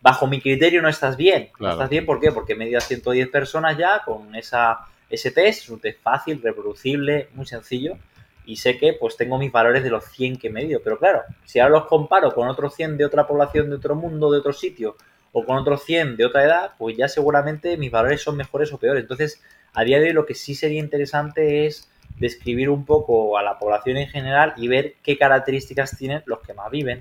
Bajo mi criterio no estás bien. No estás bien, ¿por qué? Porque he medido a 110 personas ya con esa, ese test, es un test fácil, reproducible, muy sencillo, y sé que pues tengo mis valores de los 100 que he medido. Pero claro, si ahora los comparo con otros 100 de otra población, de otro mundo, de otro sitio, o con otros 100 de otra edad, pues ya seguramente mis valores son mejores o peores. Entonces, a día de hoy lo que sí sería interesante es describir un poco a la población en general y ver qué características tienen los que más viven,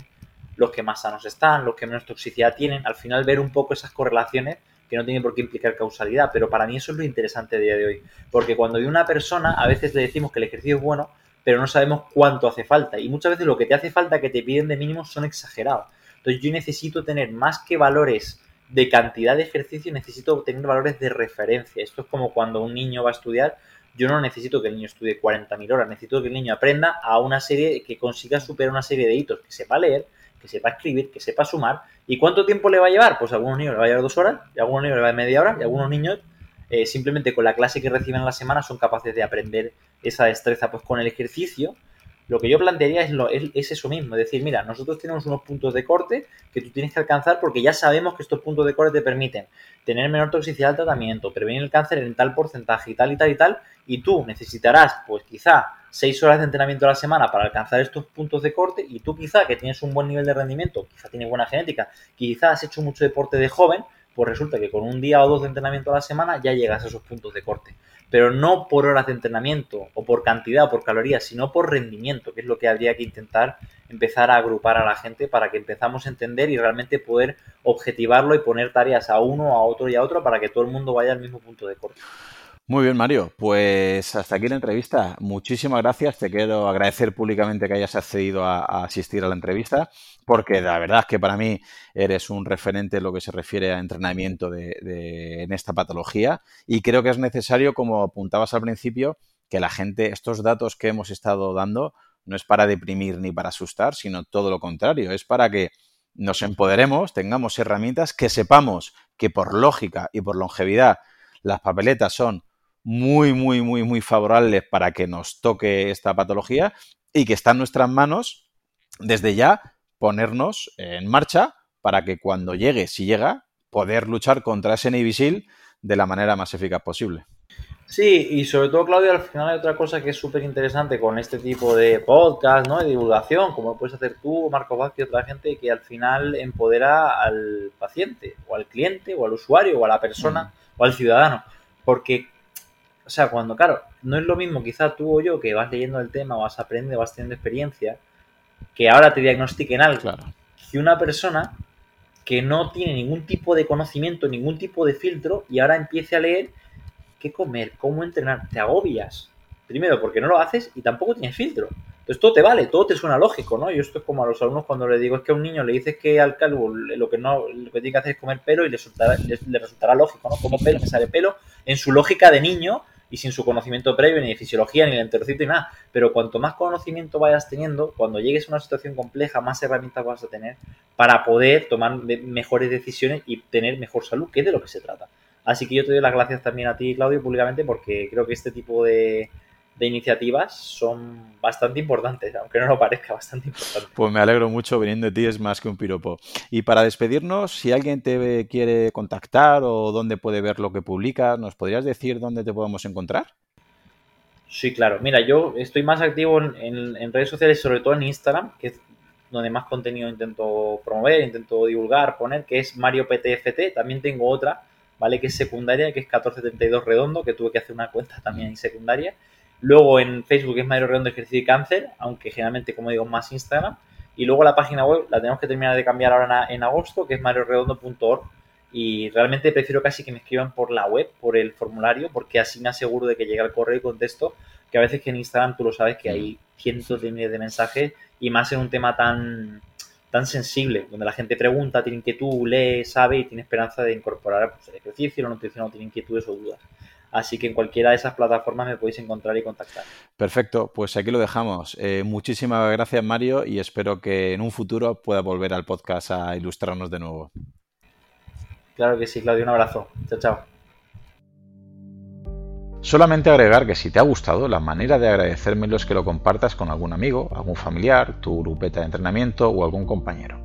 los que más sanos están, los que menos toxicidad tienen. Al final ver un poco esas correlaciones que no tienen por qué implicar causalidad, pero para mí eso es lo interesante a día de hoy. Porque cuando hay una persona, a veces le decimos que el ejercicio es bueno, pero no sabemos cuánto hace falta. Y muchas veces lo que te hace falta que te piden de mínimo son exagerados. Entonces yo necesito tener más que valores de cantidad de ejercicio, necesito tener valores de referencia. Esto es como cuando un niño va a estudiar. Yo no necesito que el niño estudie 40.000 horas, necesito que el niño aprenda a una serie, que consiga superar una serie de hitos, que sepa leer, que sepa escribir, que sepa sumar. ¿Y cuánto tiempo le va a llevar? Pues a algunos niños le va a llevar dos horas, y a algunos niños le va a media hora, y a algunos niños eh, simplemente con la clase que reciben en la semana son capaces de aprender esa destreza pues con el ejercicio lo que yo plantearía es, lo, es, eso mismo, es decir, mira, nosotros tenemos unos puntos de corte que tú tienes que alcanzar porque ya sabemos que estos puntos de corte te permiten tener menor toxicidad al tratamiento, prevenir el cáncer en tal porcentaje y tal y tal y tal, y tú necesitarás, pues quizá, seis horas de entrenamiento a la semana para alcanzar estos puntos de corte, y tú quizá, que tienes un buen nivel de rendimiento, quizá tienes buena genética, quizá has hecho mucho deporte de joven, pues resulta que con un día o dos de entrenamiento a la semana ya llegas a esos puntos de corte pero no por horas de entrenamiento o por cantidad o por calorías, sino por rendimiento, que es lo que habría que intentar empezar a agrupar a la gente para que empezamos a entender y realmente poder objetivarlo y poner tareas a uno, a otro y a otro para que todo el mundo vaya al mismo punto de corte. Muy bien, Mario. Pues hasta aquí la entrevista. Muchísimas gracias. Te quiero agradecer públicamente que hayas accedido a, asistir a la entrevista, porque la verdad es que para mí eres un referente en lo que se refiere a entrenamiento de, en esta patología y creo que es necesario, como apuntabas al principio, que la gente, estos datos que hemos estado dando, no es para deprimir ni para asustar, sino todo lo contrario, es para que nos empoderemos, tengamos herramientas, que sepamos que por lógica y por longevidad las papeletas son muy, muy, muy, muy favorables para que nos toque esta patología y que está en nuestras manos desde ya ponernos en marcha para que cuando llegue, si llega, poder luchar contra ese Navy de la manera más eficaz posible. Sí, y sobre todo, Claudio, al final hay otra cosa que es súper interesante con este tipo de podcast, ¿no? De divulgación, como puedes hacer tú, Marco Vázquez y otra gente, que al final empodera al paciente, o al cliente, o al usuario, o a la persona, mm. o al ciudadano. Porque, o sea, cuando, claro, no es lo mismo quizá tú o yo que vas leyendo el tema, vas aprendiendo, vas teniendo experiencia, que ahora te diagnostiquen algo. Claro. Que una persona que no tiene ningún tipo de conocimiento, ningún tipo de filtro, y ahora empiece a leer qué comer, cómo entrenar, te agobias. Primero, porque no lo haces y tampoco tienes filtro. Entonces todo te vale, todo te suena lógico, ¿no? Yo esto es como a los alumnos cuando le digo, es que a un niño le dices que al calvo lo que no lo que tiene que hacer es comer pelo y le resultará, le, resultará lógico, ¿no? Como pelo, me sale pelo, en su lógica de niño y sin su conocimiento previo, ni de fisiología, ni de enterocito, ni nada. Pero cuanto más conocimiento vayas teniendo, cuando llegues a una situación compleja, más herramientas vas a tener para poder tomar mejores decisiones y tener mejor salud, que es de lo que se trata. Así que yo te doy las gracias también a ti, Claudio, públicamente, porque creo que este tipo de, iniciativas son bastante importantes, aunque no lo parezca, bastante importantes. Pues me alegro mucho, viniendo de ti es más que un piropo. Y para despedirnos, si alguien te quiere contactar o dónde puede ver lo que publicas, ¿nos podrías decir dónde te podemos encontrar? Sí, claro. Mira, yo estoy más activo en, en redes sociales, sobre todo en Instagram, que es donde más contenido intento promover, intento divulgar, poner, que es Mario PTFT. También tengo otra, ¿vale? Que es secundaria, que es 1472 redondo, que tuve que hacer una cuenta también en secundaria. Luego en Facebook es Mario Redondo Ejercicio y Cáncer, aunque generalmente, como digo, más Instagram. Y luego la página web la tenemos que terminar de cambiar ahora en, agosto, que es marioredondo.org. Y realmente prefiero casi que me escriban por la web, por el formulario, porque así me aseguro de que llegue al correo y contesto. Que a veces que en Instagram tú lo sabes que hay cientos de miles de mensajes y más en un tema tan, tan sensible, donde la gente pregunta, tiene inquietud, lee, sabe y tiene esperanza de incorporar pues, el ejercicio, la nutrición o tiene inquietudes o dudas. Así que en cualquiera de esas plataformas me podéis encontrar y contactar. Perfecto, pues aquí lo dejamos. Eh, muchísimas gracias Mario y espero que en un futuro pueda volver al podcast a ilustrarnos de nuevo. Claro que sí, Claudio, un abrazo. Chao, chao. Solamente agregar que si te ha gustado, la manera de agradecérmelo es que lo compartas con algún amigo, algún familiar, tu grupeta de entrenamiento o algún compañero.